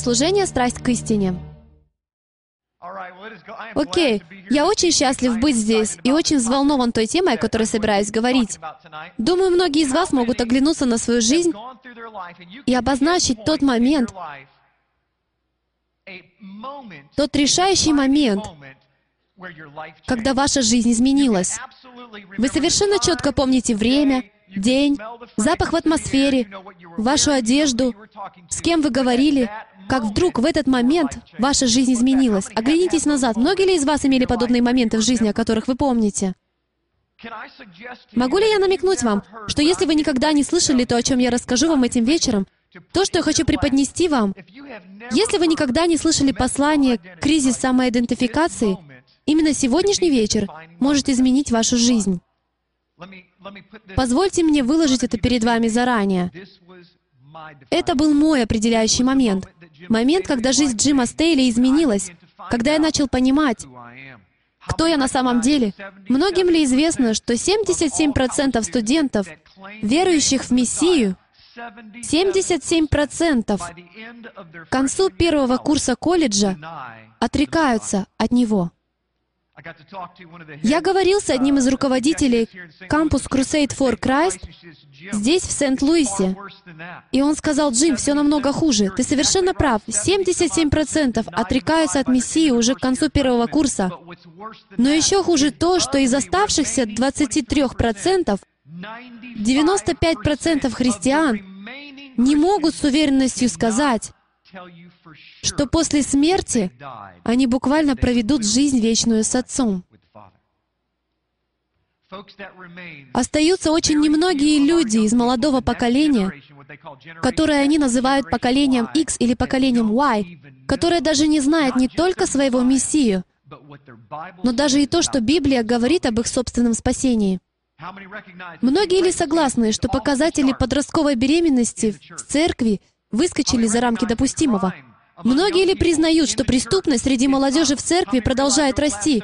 Служение «Страсть к истине». Окей, я очень счастлив быть здесь и очень взволнован той темой, о которой собираюсь говорить. Думаю, многие из вас могут оглянуться на свою жизнь и обозначить тот момент, тот решающий момент, когда ваша жизнь изменилась. Вы совершенно четко помните время, день, запах в атмосфере, вашу одежду, с кем вы говорили, как вдруг в этот момент ваша жизнь изменилась. Оглянитесь назад. Многие ли из вас имели подобные моменты в жизни, о которых вы помните? Могу ли я намекнуть вам, что если вы никогда не слышали то, о чем я расскажу вам этим вечером, то, что я хочу преподнести вам, если вы никогда не слышали послание «Кризис самоидентификации», именно сегодняшний вечер может изменить вашу жизнь. Позвольте мне выложить это перед вами заранее. Это был мой определяющий момент. Момент, когда жизнь Джима Стейли изменилась, когда я начал понимать, кто я на самом деле. Многим ли известно, что 77% студентов, верующих в Мессию, 77% к концу первого курса колледжа отрекаются от Него. Я говорил с одним из руководителей кампус Crusade for Christ здесь, в Сент-Луисе. И он сказал, Джим, все намного хуже. Ты совершенно прав. 77% отрекаются от Мессии уже к концу первого курса. Но еще хуже то, что из оставшихся 23% 95% христиан не могут с уверенностью сказать, что после смерти они буквально проведут жизнь вечную с Отцом. Остаются очень немногие люди из молодого поколения, которые они называют поколением X или поколением Y, которое даже не знает не только своего Мессию, но даже и то, что Библия говорит об их собственном спасении. Многие ли согласны, что показатели подростковой беременности в церкви выскочили за рамки допустимого? Многие ли признают, что преступность среди молодежи в церкви продолжает расти?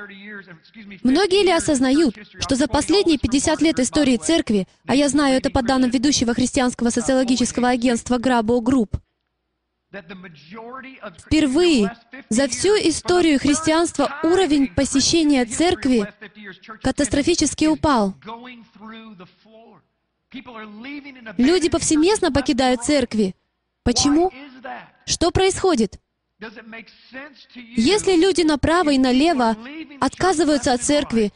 Многие ли осознают, что за последние 50 лет истории церкви, а я знаю это по данным ведущего христианского социологического агентства Grabo Group, Впервые за всю историю христианства уровень посещения церкви катастрофически упал. Люди повсеместно покидают церкви. Почему? Что происходит? Если люди направо и налево отказываются от церкви,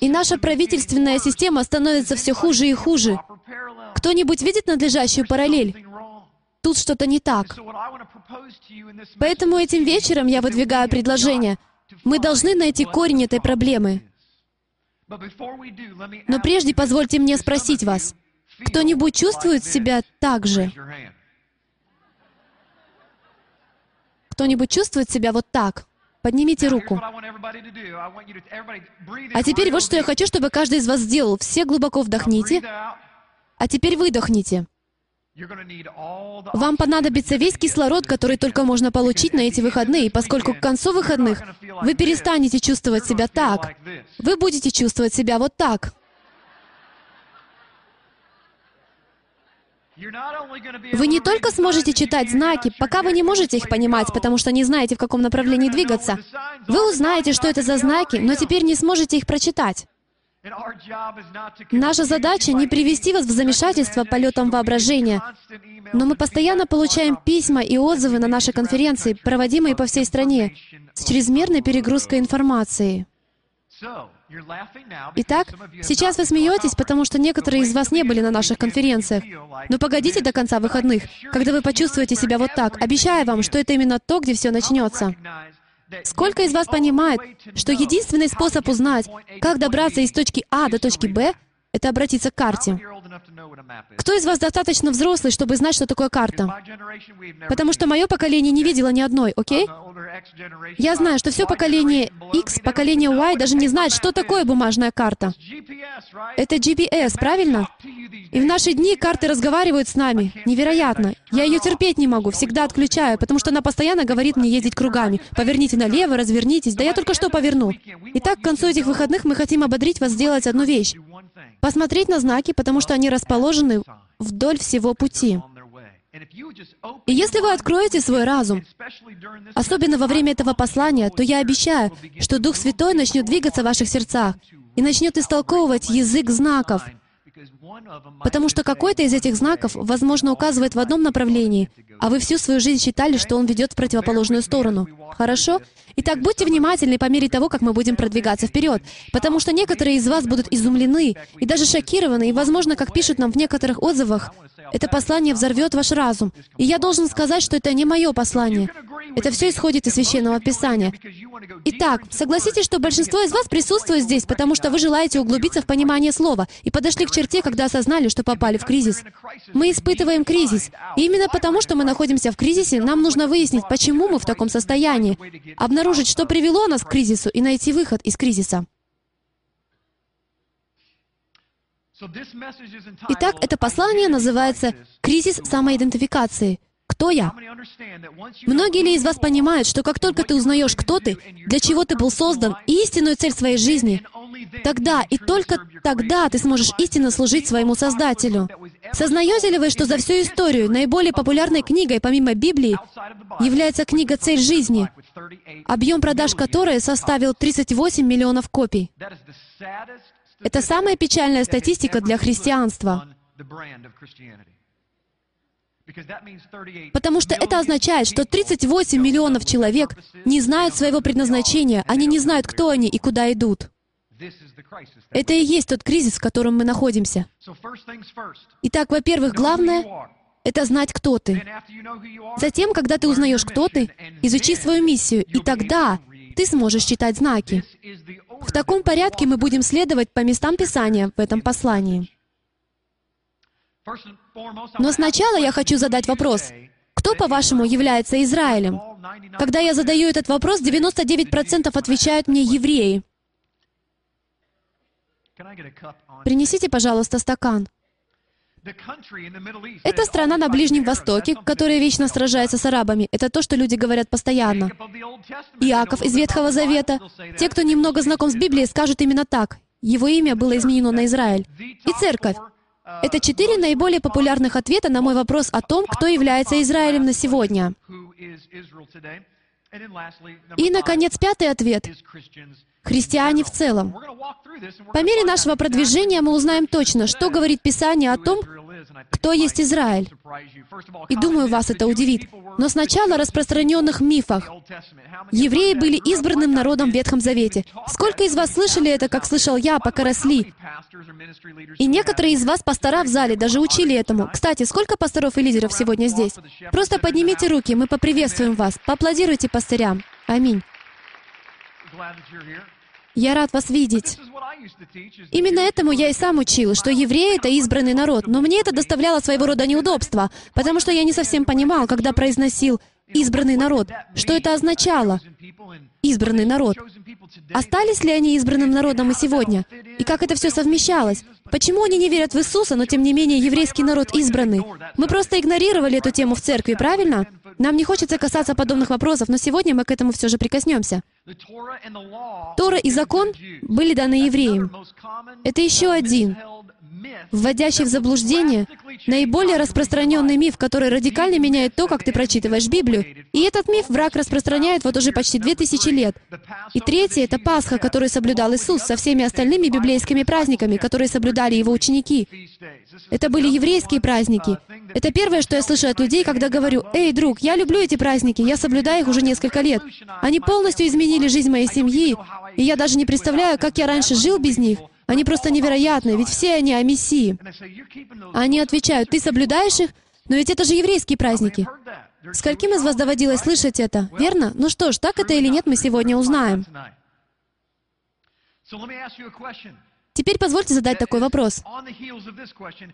и наша правительственная система становится все хуже и хуже, кто-нибудь видит надлежащую параллель? Тут что-то не так. Поэтому этим вечером я выдвигаю предложение. Мы должны найти корень этой проблемы. Но прежде позвольте мне спросить вас, кто-нибудь чувствует себя так же? Кто-нибудь чувствует себя вот так? Поднимите руку. А теперь вот что я хочу, чтобы каждый из вас сделал. Все глубоко вдохните, а теперь выдохните. Вам понадобится весь кислород, который только можно получить на эти выходные, поскольку к концу выходных вы перестанете чувствовать себя так. Вы будете чувствовать себя вот так. Вы не только сможете читать знаки, пока вы не можете их понимать, потому что не знаете, в каком направлении двигаться. Вы узнаете, что это за знаки, но теперь не сможете их прочитать. Наша задача не привести вас в замешательство полетом воображения, но мы постоянно получаем письма и отзывы на наши конференции, проводимые по всей стране, с чрезмерной перегрузкой информации. Итак, сейчас вы смеетесь, потому что некоторые из вас не были на наших конференциях. Но погодите до конца выходных, когда вы почувствуете себя вот так. Обещаю вам, что это именно то, где все начнется. Сколько из вас понимает, что единственный способ узнать, как добраться из точки А до точки Б, это обратиться к карте. Кто из вас достаточно взрослый, чтобы знать, что такое карта? Потому что мое поколение не видело ни одной, окей? Я знаю, что все поколение X, поколение Y даже не знает, что такое бумажная карта. Это GPS, правильно? И в наши дни карты разговаривают с нами. Невероятно. Я ее терпеть не могу, всегда отключаю, потому что она постоянно говорит мне ездить кругами. Поверните налево, развернитесь. Да я только что поверну. Итак, к концу этих выходных мы хотим ободрить вас сделать одну вещь посмотреть на знаки, потому что они расположены вдоль всего пути. И если вы откроете свой разум, особенно во время этого послания, то я обещаю, что Дух Святой начнет двигаться в ваших сердцах и начнет истолковывать язык знаков, Потому что какой-то из этих знаков, возможно, указывает в одном направлении, а вы всю свою жизнь считали, что он ведет в противоположную сторону. Хорошо? Итак, будьте внимательны по мере того, как мы будем продвигаться вперед, потому что некоторые из вас будут изумлены и даже шокированы, и, возможно, как пишут нам в некоторых отзывах, это послание взорвет ваш разум. И я должен сказать, что это не мое послание. Это все исходит из Священного Писания. Итак, согласитесь, что большинство из вас присутствует здесь, потому что вы желаете углубиться в понимание слова и подошли к черте, когда осознали, что попали в кризис. Мы испытываем кризис. И именно потому, что мы находимся в кризисе, нам нужно выяснить, почему мы в таком состоянии, обнаружить, что привело нас к кризису, и найти выход из кризиса. Итак, это послание называется «Кризис самоидентификации». Кто я? Многие ли из вас понимают, что как только ты узнаешь, кто ты, для чего ты был создан, и истинную цель своей жизни, тогда и только тогда ты сможешь истинно служить своему Создателю. Сознаете ли вы, что за всю историю наиболее популярной книгой, помимо Библии, является книга «Цель жизни», объем продаж которой составил 38 миллионов копий? Это самая печальная статистика для христианства. Потому что это означает, что 38 миллионов человек не знают своего предназначения, они не знают, кто они и куда идут. Это и есть тот кризис, в котором мы находимся. Итак, во-первых, главное — это знать, кто ты. Затем, когда ты узнаешь, кто ты, изучи свою миссию, и тогда ты сможешь читать знаки. В таком порядке мы будем следовать по местам Писания в этом послании. Но сначала я хочу задать вопрос. Кто, по-вашему, является Израилем? Когда я задаю этот вопрос, 99% отвечают мне евреи. Принесите, пожалуйста, стакан. Это страна на Ближнем Востоке, которая вечно сражается с арабами. Это то, что люди говорят постоянно. Иаков из Ветхого Завета. Те, кто немного знаком с Библией, скажут именно так. Его имя было изменено на Израиль. И церковь. Это четыре наиболее популярных ответа на мой вопрос о том, кто является Израилем на сегодня. И, наконец, пятый ответ — христиане в целом. По мере нашего продвижения мы узнаем точно, что говорит Писание о том, кто есть Израиль. И думаю, вас это удивит. Но сначала о распространенных мифах. Евреи были избранным народом в Ветхом Завете. Сколько из вас слышали это, как слышал я, пока росли? И некоторые из вас, пастора в зале, даже учили этому. Кстати, сколько пасторов и лидеров сегодня здесь? Просто поднимите руки, мы поприветствуем вас. Поаплодируйте пастырям. Аминь. Я рад вас видеть. Именно этому я и сам учил, что евреи — это избранный народ, но мне это доставляло своего рода неудобства, потому что я не совсем понимал, когда произносил «избранный народ», что это означало «избранный народ». Остались ли они избранным народом и сегодня? И как это все совмещалось? Почему они не верят в Иисуса, но тем не менее еврейский народ избранный? Мы просто игнорировали эту тему в церкви, правильно? Нам не хочется касаться подобных вопросов, но сегодня мы к этому все же прикоснемся. Тора и закон были даны евреям. Это еще один вводящий в заблуждение, наиболее распространенный миф, который радикально меняет то, как ты прочитываешь Библию. И этот миф враг распространяет вот уже почти две тысячи лет. И третье — это Пасха, которую соблюдал Иисус со всеми остальными библейскими праздниками, которые соблюдали его ученики. Это были еврейские праздники. Это первое, что я слышу от людей, когда говорю, «Эй, друг, я люблю эти праздники, я соблюдаю их уже несколько лет. Они полностью изменили жизнь моей семьи, и я даже не представляю, как я раньше жил без них. Они просто невероятны, ведь все они о Мессии. Они отвечают, ты соблюдаешь их? Но ведь это же еврейские праздники. Скольким из вас доводилось слышать это? Верно? Ну что ж, так это или нет, мы сегодня узнаем. Теперь позвольте задать такой вопрос.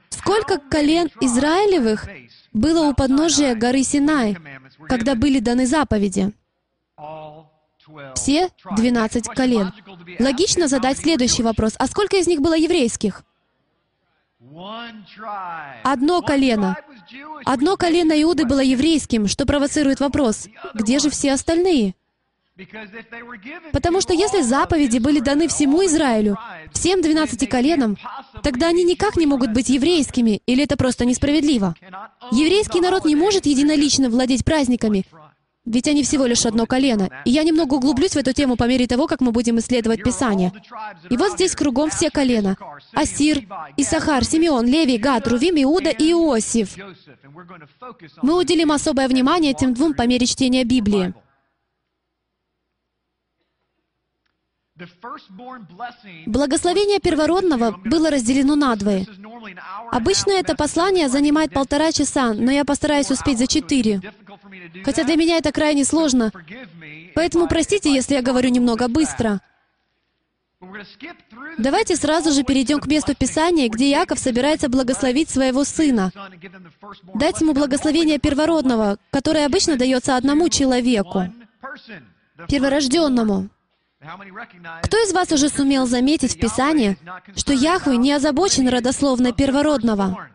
Сколько колен Израилевых было у подножия горы Синай, когда были даны заповеди? Все 12 колен. Логично задать следующий вопрос. А сколько из них было еврейских? Одно колено. Одно колено Иуды было еврейским, что провоцирует вопрос, где же все остальные? Потому что если заповеди были даны всему Израилю, всем двенадцати коленам, тогда они никак не могут быть еврейскими, или это просто несправедливо. Еврейский народ не может единолично владеть праздниками, ведь они всего лишь одно колено. И я немного углублюсь в эту тему по мере того, как мы будем исследовать Писание. И вот здесь кругом все колена. Асир, Исахар, Симеон, Левий, Гад, Рувим, Иуда и Иосиф. Мы уделим особое внимание этим двум по мере чтения Библии. Благословение первородного было разделено надвое. Обычно это послание занимает полтора часа, но я постараюсь успеть за четыре. Хотя для меня это крайне сложно. Поэтому простите, если я говорю немного быстро. Давайте сразу же перейдем к месту Писания, где Яков собирается благословить своего сына. Дать ему благословение первородного, которое обычно дается одному человеку, перворожденному. Кто из вас уже сумел заметить в Писании, что Яхве не озабочен родословной первородного?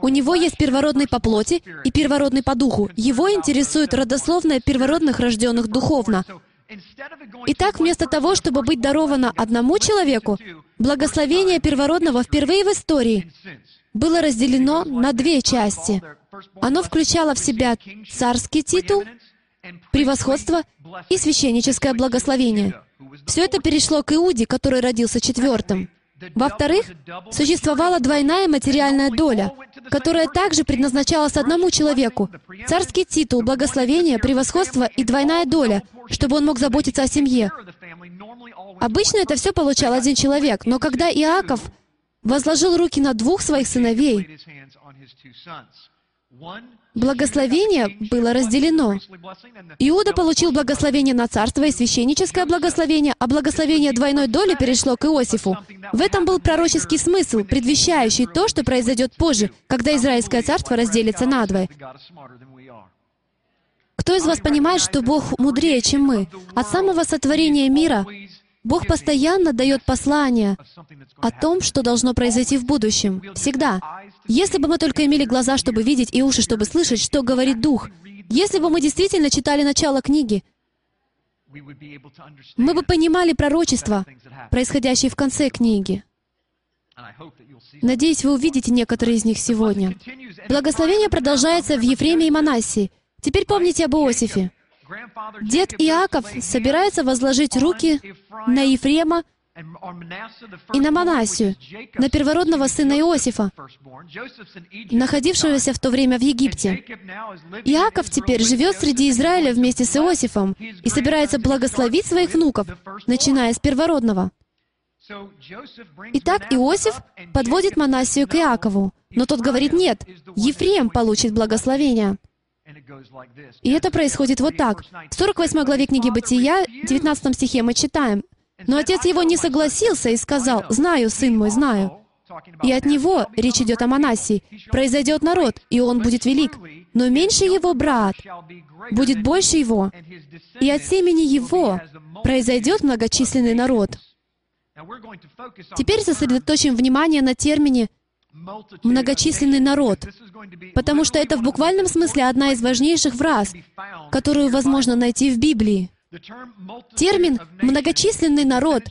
У него есть первородный по плоти и первородный по духу. Его интересует родословная первородных, рожденных духовно. Итак, вместо того, чтобы быть даровано одному человеку, благословение первородного впервые в истории было разделено на две части. Оно включало в себя царский титул превосходство и священническое благословение. Все это перешло к Иуде, который родился четвертым. Во-вторых, существовала двойная материальная доля, которая также предназначалась одному человеку. Царский титул, благословение, превосходство и двойная доля, чтобы он мог заботиться о семье. Обычно это все получал один человек, но когда Иаков возложил руки на двух своих сыновей, Благословение было разделено. Иуда получил благословение на царство и священническое благословение, а благословение двойной доли перешло к Иосифу. В этом был пророческий смысл, предвещающий то, что произойдет позже, когда Израильское царство разделится надвое. Кто из вас понимает, что Бог мудрее, чем мы? От самого сотворения мира Бог постоянно дает послания о том, что должно произойти в будущем. Всегда. Если бы мы только имели глаза, чтобы видеть, и уши, чтобы слышать, что говорит Дух, если бы мы действительно читали начало книги, мы бы понимали пророчества, происходящие в конце книги. Надеюсь, вы увидите некоторые из них сегодня. Благословение продолжается в Ефреме и Манассии. Теперь помните об Иосифе. Дед Иаков собирается возложить руки на Ефрема и на Манасию, на первородного сына Иосифа, находившегося в то время в Египте. Иаков теперь живет среди Израиля вместе с Иосифом и собирается благословить своих внуков, начиная с первородного. Итак, Иосиф подводит Манасию к Иакову, но тот говорит, нет, Ефрем получит благословение. И это происходит вот так. В 48 главе книги Бытия, 19 стихе мы читаем, «Но отец его не согласился и сказал, «Знаю, сын мой, знаю». И от него, речь идет о Манасии, произойдет народ, и он будет велик. Но меньше его брат будет больше его, и от семени его произойдет многочисленный народ. Теперь сосредоточим внимание на термине многочисленный народ, потому что это в буквальном смысле одна из важнейших фраз, которую возможно найти в Библии. Термин «многочисленный народ»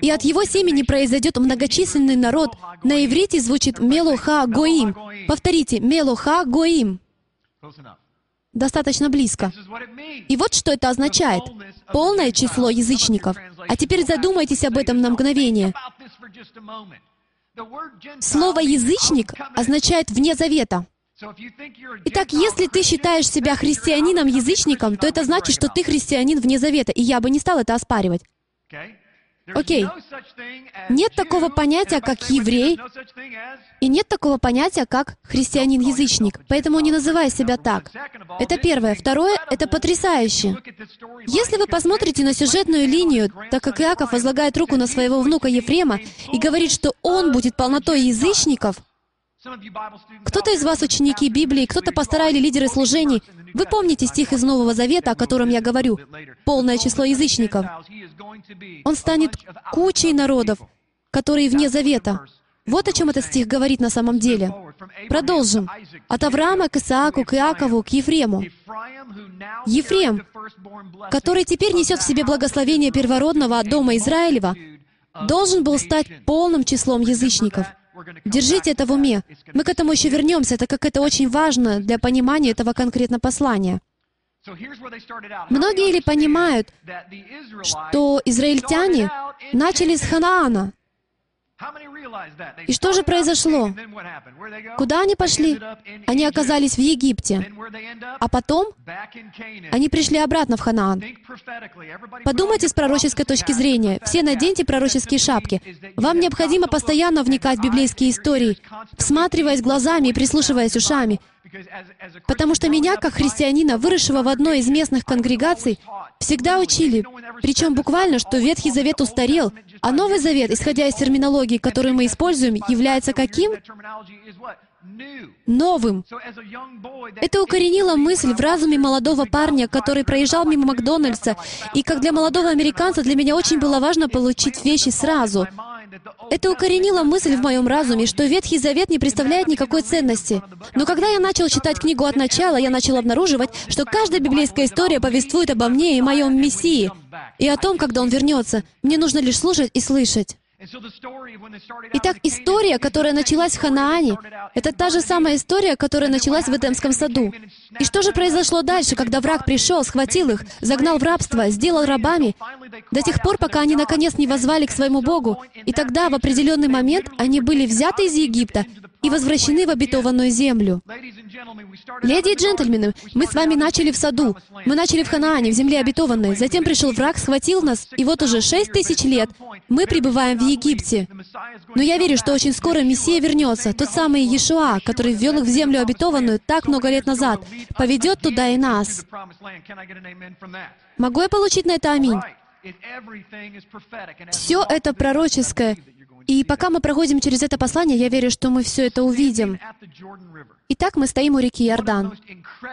и от его семени произойдет многочисленный народ на иврите звучит «мелуха гоим». Повторите «мелуха гоим». Достаточно близко. И вот что это означает. Полное число язычников. А теперь задумайтесь об этом на мгновение. Слово «язычник» означает «вне завета». Итак, если ты считаешь себя христианином-язычником, то это значит, что ты христианин вне завета, и я бы не стал это оспаривать. Окей. Нет такого понятия, как еврей, и нет такого понятия, как христианин-язычник. Поэтому не называй себя так. Это первое. Второе — это потрясающе. Если вы посмотрите на сюжетную линию, так как Иаков возлагает руку на своего внука Ефрема и говорит, что он будет полнотой язычников, кто-то из вас ученики Библии, кто-то пастора или лидеры служений, вы помните стих из Нового Завета, о котором я говорю, полное число язычников. Он станет кучей народов, которые вне Завета. Вот о чем этот стих говорит на самом деле. Продолжим. От Авраама к Исааку, к Иакову, к Ефрему. Ефрем, который теперь несет в себе благословение первородного от дома Израилева, должен был стать полным числом язычников. Держите это в уме. Мы к этому еще вернемся, так как это очень важно для понимания этого конкретного послания. Многие ли понимают, что израильтяне начали с Ханаана, и что же произошло? Куда они пошли? Они оказались в Египте. А потом они пришли обратно в Ханаан. Подумайте с пророческой точки зрения. Все наденьте пророческие шапки. Вам необходимо постоянно вникать в библейские истории, всматриваясь глазами и прислушиваясь ушами. Потому что меня, как христианина, выросшего в одной из местных конгрегаций, всегда учили, причем буквально, что Ветхий Завет устарел, а Новый Завет, исходя из терминологии, которую мы используем, является каким? Новым. Это укоренило мысль в разуме молодого парня, который проезжал мимо Макдональдса, и как для молодого американца для меня очень было важно получить вещи сразу. Это укоренило мысль в моем разуме, что Ветхий Завет не представляет никакой ценности. Но когда я начал читать книгу от начала, я начал обнаруживать, что каждая библейская история повествует обо мне и моем Мессии, и о том, когда Он вернется. Мне нужно лишь слушать и слышать. Итак, история, которая началась в Ханаане, это та же самая история, которая началась в Эдемском саду. И что же произошло дальше, когда враг пришел, схватил их, загнал в рабство, сделал рабами, до тех пор, пока они наконец не возвали к своему Богу, и тогда в определенный момент они были взяты из Египта и возвращены в обетованную землю. Леди и джентльмены, мы с вами начали в саду. Мы начали в Ханаане, в земле обетованной. Затем пришел враг, схватил нас, и вот уже шесть тысяч лет мы пребываем в Египте. Но я верю, что очень скоро Мессия вернется, тот самый Иешуа, который ввел их в землю обетованную так много лет назад, поведет туда и нас. Могу я получить на это аминь? Все это пророческое, и пока мы проходим через это послание, я верю, что мы все это увидим. Итак, мы стоим у реки Иордан.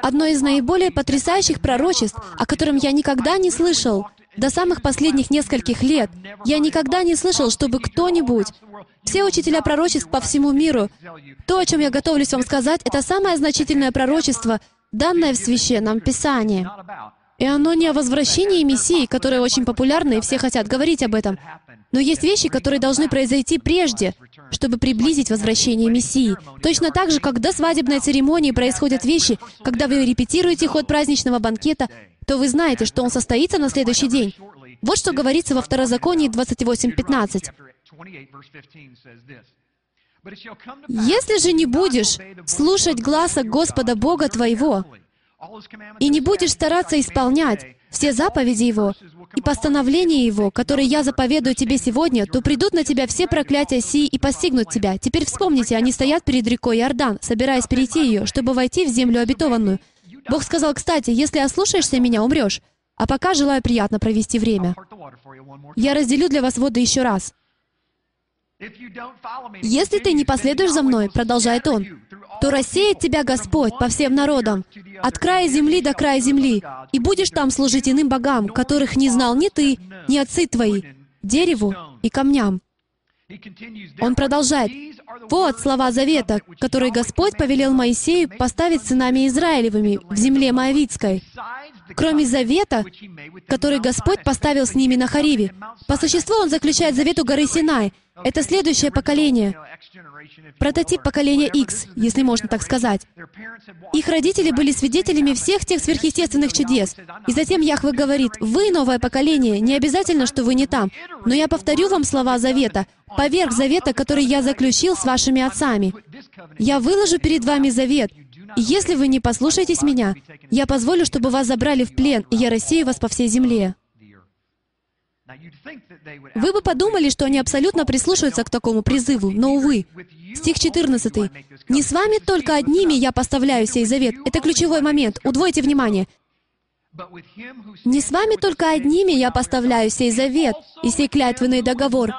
Одно из наиболее потрясающих пророчеств, о котором я никогда не слышал, до самых последних нескольких лет, я никогда не слышал, чтобы кто-нибудь, все учителя пророчеств по всему миру, то, о чем я готовлюсь вам сказать, это самое значительное пророчество, данное в Священном Писании. И оно не о возвращении Мессии, которое очень популярно, и все хотят говорить об этом. Но есть вещи, которые должны произойти прежде, чтобы приблизить возвращение Мессии. Точно так же, как до свадебной церемонии происходят вещи, когда вы репетируете ход праздничного банкета, то вы знаете, что он состоится на следующий день. Вот что говорится во Второзаконии 28.15. «Если же не будешь слушать гласа Господа Бога твоего, и не будешь стараться исполнять все заповеди Его и постановления Его, которые я заповедую тебе сегодня, то придут на тебя все проклятия сии и постигнут тебя. Теперь вспомните, они стоят перед рекой Иордан, собираясь перейти ее, чтобы войти в землю обетованную. Бог сказал, кстати, если ослушаешься меня, умрешь. А пока желаю приятно провести время. Я разделю для вас воды еще раз. «Если ты не последуешь за мной, — продолжает он, — то рассеет тебя Господь по всем народам, от края земли до края земли, и будешь там служить иным богам, которых не знал ни ты, ни отцы твои, дереву и камням». Он продолжает. «Вот слова завета, которые Господь повелел Моисею поставить сынами Израилевыми в земле Моавицкой, кроме завета, который Господь поставил с ними на Хариве. По существу Он заключает завет у горы Синай, это следующее поколение. Прототип поколения X, если можно так сказать. Их родители были свидетелями всех тех сверхъестественных чудес. И затем Яхве говорит, «Вы, новое поколение, не обязательно, что вы не там, но я повторю вам слова завета, поверх завета, который я заключил с вашими отцами. Я выложу перед вами завет, если вы не послушаетесь меня, я позволю, чтобы вас забрали в плен, и я рассею вас по всей земле». Вы бы подумали, что они абсолютно прислушаются к такому призыву, но, увы. Стих 14. «Не с вами только одними я поставляю сей завет». Это ключевой момент. Удвойте внимание. «Не с вами только одними я поставляю сей завет и сей клятвенный договор,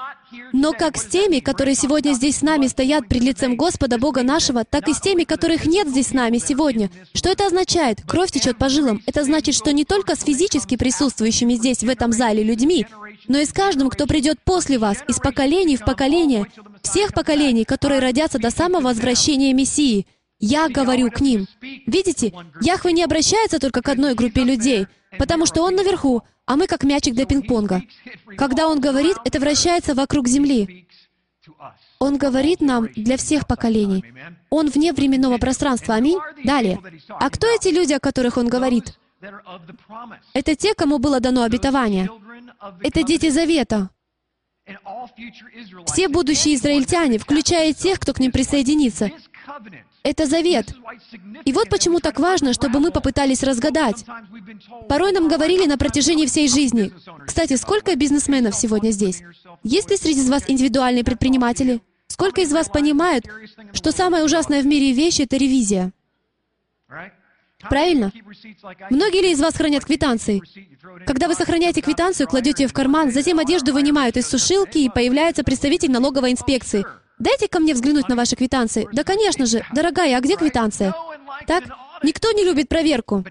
но как с теми, которые сегодня здесь с нами стоят пред лицем Господа Бога нашего, так и с теми, которых нет здесь с нами сегодня. Что это означает? Кровь течет по жилам. Это значит, что не только с физически присутствующими здесь, в этом зале, людьми, но и с каждым, кто придет после вас, из поколения в поколение, всех поколений, которые родятся до самого возвращения Мессии. Я говорю к ним. Видите, Яхве не обращается только к одной группе людей, потому что Он наверху, а мы как мячик для пинг-понга. Когда Он говорит, это вращается вокруг Земли. Он говорит нам для всех поколений. Он вне временного пространства. Аминь. Далее. А кто эти люди, о которых Он говорит? Это те, кому было дано обетование. Это дети Завета. Все будущие израильтяне, включая тех, кто к ним присоединится. Это завет. И вот почему так важно, чтобы мы попытались разгадать. Порой нам говорили на протяжении всей жизни. Кстати, сколько бизнесменов сегодня здесь? Есть ли среди вас индивидуальные предприниматели? Сколько из вас понимают, что самая ужасная в мире вещь — это ревизия? Правильно? Многие ли из вас хранят квитанции? Когда вы сохраняете квитанцию, кладете ее в карман, затем одежду вынимают из сушилки, и появляется представитель налоговой инспекции. Дайте ко мне взглянуть на ваши квитанции. Да, конечно же. Дорогая, а где квитанция? Так? Никто не любит проверку.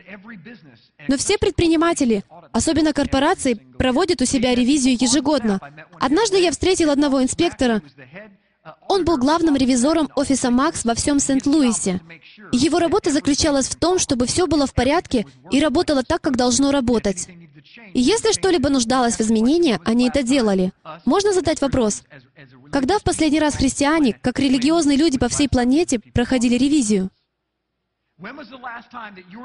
Но все предприниматели, особенно корпорации, проводят у себя ревизию ежегодно. Однажды я встретил одного инспектора, он был главным ревизором офиса Макс во всем Сент-Луисе. Его работа заключалась в том, чтобы все было в порядке и работало так, как должно работать. Если что-либо нуждалось в изменении, они это делали. Можно задать вопрос, когда в последний раз христиане, как религиозные люди по всей планете, проходили ревизию?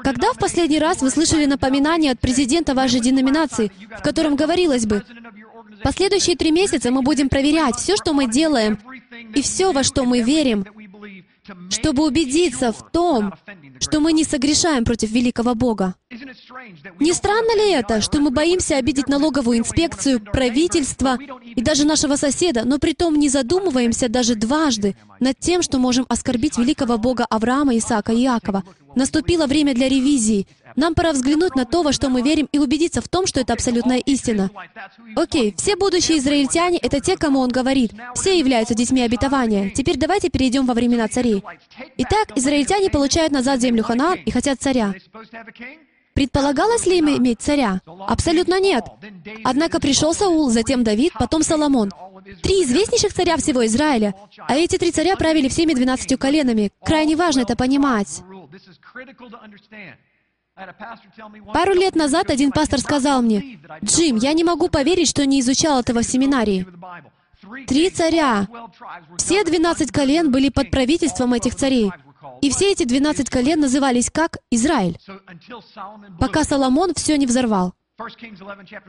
Когда в последний раз вы слышали напоминание от президента вашей деноминации, в котором говорилось бы, Последующие три месяца мы будем проверять все, что мы делаем, и все, во что мы верим, чтобы убедиться в том, что мы не согрешаем против великого Бога. Не странно ли это, что мы боимся обидеть налоговую инспекцию, правительство и даже нашего соседа, но при том не задумываемся даже дважды над тем, что можем оскорбить великого Бога Авраама, Исаака и Иакова? Наступило время для ревизии. Нам пора взглянуть на то, во что мы верим, и убедиться в том, что это абсолютная истина. Окей, все будущие израильтяне — это те, кому он говорит. Все являются детьми обетования. Теперь давайте перейдем во времена царей. Итак, израильтяне получают назад землю Ханаан и хотят царя. Предполагалось ли им иметь царя? Абсолютно нет. Однако пришел Саул, затем Давид, потом Соломон. Три известнейших царя всего Израиля. А эти три царя правили всеми двенадцатью коленами. Крайне важно это понимать. Пару лет назад один пастор сказал мне, «Джим, я не могу поверить, что не изучал этого в семинарии. Три царя. Все двенадцать колен были под правительством этих царей. И все эти двенадцать колен назывались как Израиль, пока Соломон все не взорвал.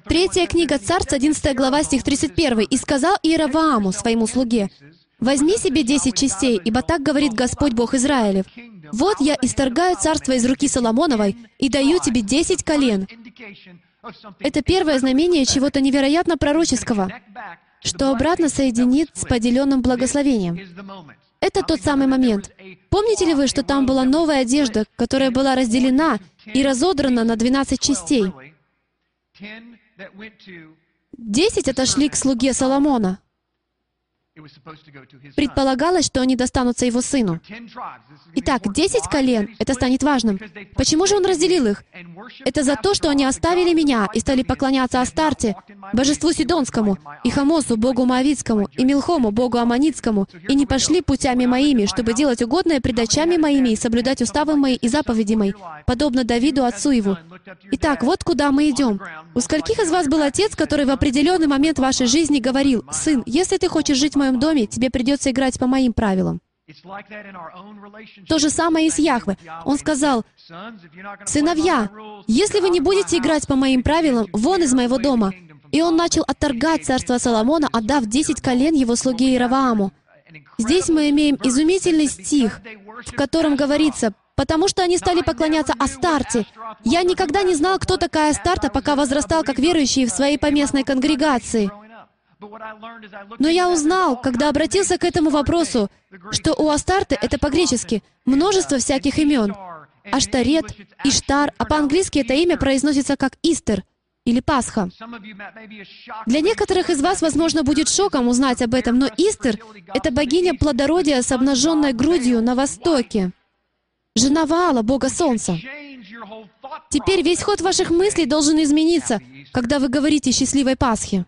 Третья книга Царств, 11 глава, стих 31. «И сказал Иеравааму, своему слуге, «Возьми себе десять частей, ибо так говорит Господь Бог Израилев. Вот я исторгаю царство из руки Соломоновой и даю тебе десять колен». Это первое знамение чего-то невероятно пророческого, что обратно соединит с поделенным благословением. Это тот самый момент. Помните ли вы, что там была новая одежда, которая была разделена и разодрана на 12 частей? Десять отошли к слуге Соломона. Предполагалось, что они достанутся его сыну. Итак, десять колен, это станет важным. Почему же он разделил их? Это за то, что они оставили меня и стали поклоняться Астарте, божеству Сидонскому, и Хамосу, богу Моавицкому, и Милхому, богу Аманицкому, и не пошли путями моими, чтобы делать угодное пред очами моими и соблюдать уставы мои и заповеди мои, подобно Давиду, отцу его. Итак, вот куда мы идем. У скольких из вас был отец, который в определенный момент вашей жизни говорил, «Сын, если ты хочешь жить в моем доме, тебе придется играть по моим правилам». То же самое и с Яхве. Он сказал, «Сыновья, если вы не будете играть по моим правилам, вон из моего дома». И он начал отторгать царство Соломона, отдав десять колен его слуге Иравааму. Здесь мы имеем изумительный стих, в котором говорится, «Потому что они стали поклоняться Астарте. Я никогда не знал, кто такая Астарта, пока возрастал как верующий в своей поместной конгрегации». Но я узнал, когда обратился к этому вопросу, что у Астарты, это по-гречески, множество всяких имен. Аштарет, Иштар, а по-английски это имя произносится как Истер или Пасха. Для некоторых из вас, возможно, будет шоком узнать об этом, но Истер — это богиня плодородия с обнаженной грудью на востоке. Жена Ваала, бога солнца. Теперь весь ход ваших мыслей должен измениться, когда вы говорите «счастливой Пасхе».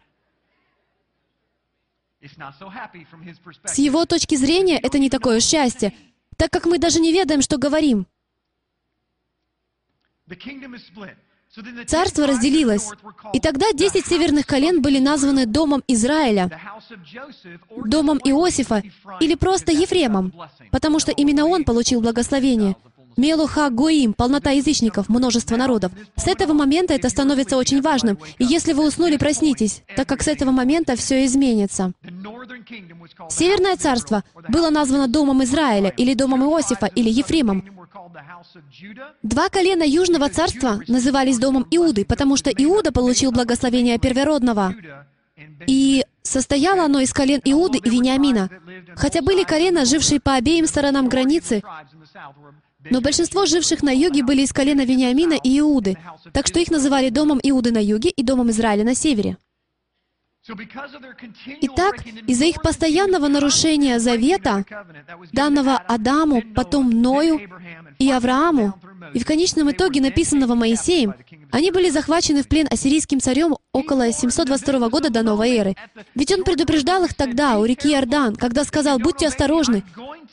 С его точки зрения это не такое счастье, так как мы даже не ведаем, что говорим. Царство разделилось. И тогда десять северных колен были названы Домом Израиля, Домом Иосифа или просто Ефремом, потому что именно он получил благословение. Мелуха Гоим, полнота язычников, множество народов. С этого момента это становится очень важным. И если вы уснули, проснитесь, так как с этого момента все изменится. Северное царство было названо Домом Израиля, или Домом Иосифа, или Ефремом. Два колена Южного царства назывались Домом Иуды, потому что Иуда получил благословение первородного. И состояло оно из колен Иуды и Вениамина. Хотя были колена, жившие по обеим сторонам границы, но большинство живших на юге были из колена Вениамина и Иуды, так что их называли Домом Иуды на юге и Домом Израиля на севере. Итак, из-за их постоянного нарушения завета, данного Адаму, потом Ною и Аврааму, и в конечном итоге написанного Моисеем, они были захвачены в плен ассирийским царем около 722 года до новой эры. Ведь он предупреждал их тогда, у реки Иордан, когда сказал, «Будьте осторожны,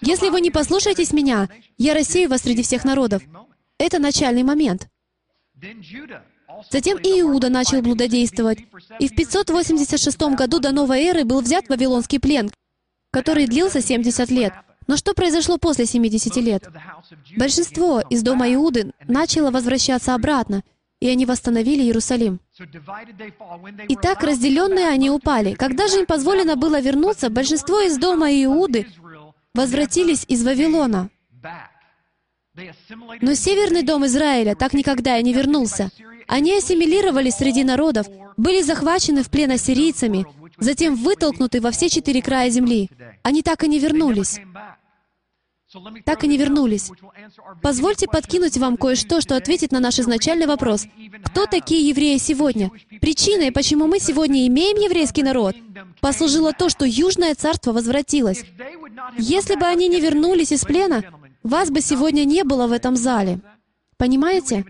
если вы не послушаетесь меня, я рассею вас среди всех народов». Это начальный момент. Затем Иуда начал блудодействовать, и в 586 году до новой эры был взят Вавилонский плен, который длился 70 лет. Но что произошло после 70 лет? Большинство из дома Иуды начало возвращаться обратно, и они восстановили Иерусалим. Итак, разделенные они упали. Когда же им позволено было вернуться, большинство из дома Иуды возвратились из Вавилона. Но северный дом Израиля так никогда и не вернулся. Они ассимилировались среди народов, были захвачены в плен ассирийцами, затем вытолкнуты во все четыре края земли. Они так и не вернулись. Так и не вернулись. Позвольте подкинуть вам кое-что, что ответит на наш изначальный вопрос. Кто такие евреи сегодня? Причиной, почему мы сегодня имеем еврейский народ, послужило то, что Южное царство возвратилось. Если бы они не вернулись из плена, вас бы сегодня не было в этом зале. Понимаете?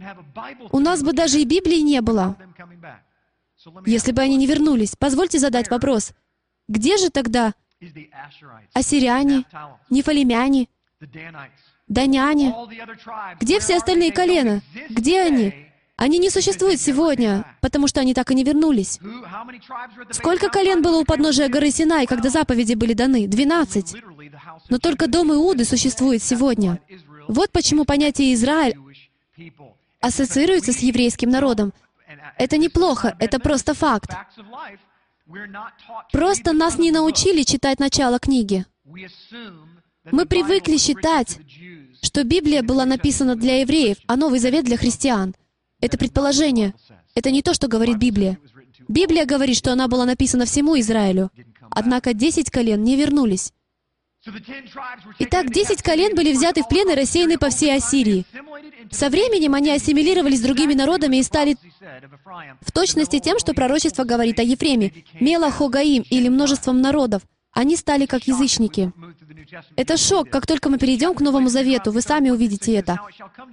У нас бы даже и Библии не было, если бы они не вернулись. Позвольте задать вопрос. Где же тогда ассиряне, нефалимяне, даняне? Где все остальные колена? Где они? Они не существуют сегодня, потому что они так и не вернулись. Сколько колен было у подножия горы Синай, когда заповеди были даны? Двенадцать. Но только дом Иуды существует сегодня. Вот почему понятие «Израиль» ассоциируется с еврейским народом. Это неплохо, это просто факт. Просто нас не научили читать начало книги. Мы привыкли считать, что Библия была написана для евреев, а Новый Завет для христиан. Это предположение. Это не то, что говорит Библия. Библия говорит, что она была написана всему Израилю. Однако десять колен не вернулись. Итак, десять колен были взяты в плен и рассеяны по всей Ассирии. Со временем они ассимилировались с другими народами и стали в точности тем, что пророчество говорит о Ефреме, Мела Хогаим или множеством народов. Они стали как язычники. Это шок, как только мы перейдем к Новому Завету, вы сами увидите это.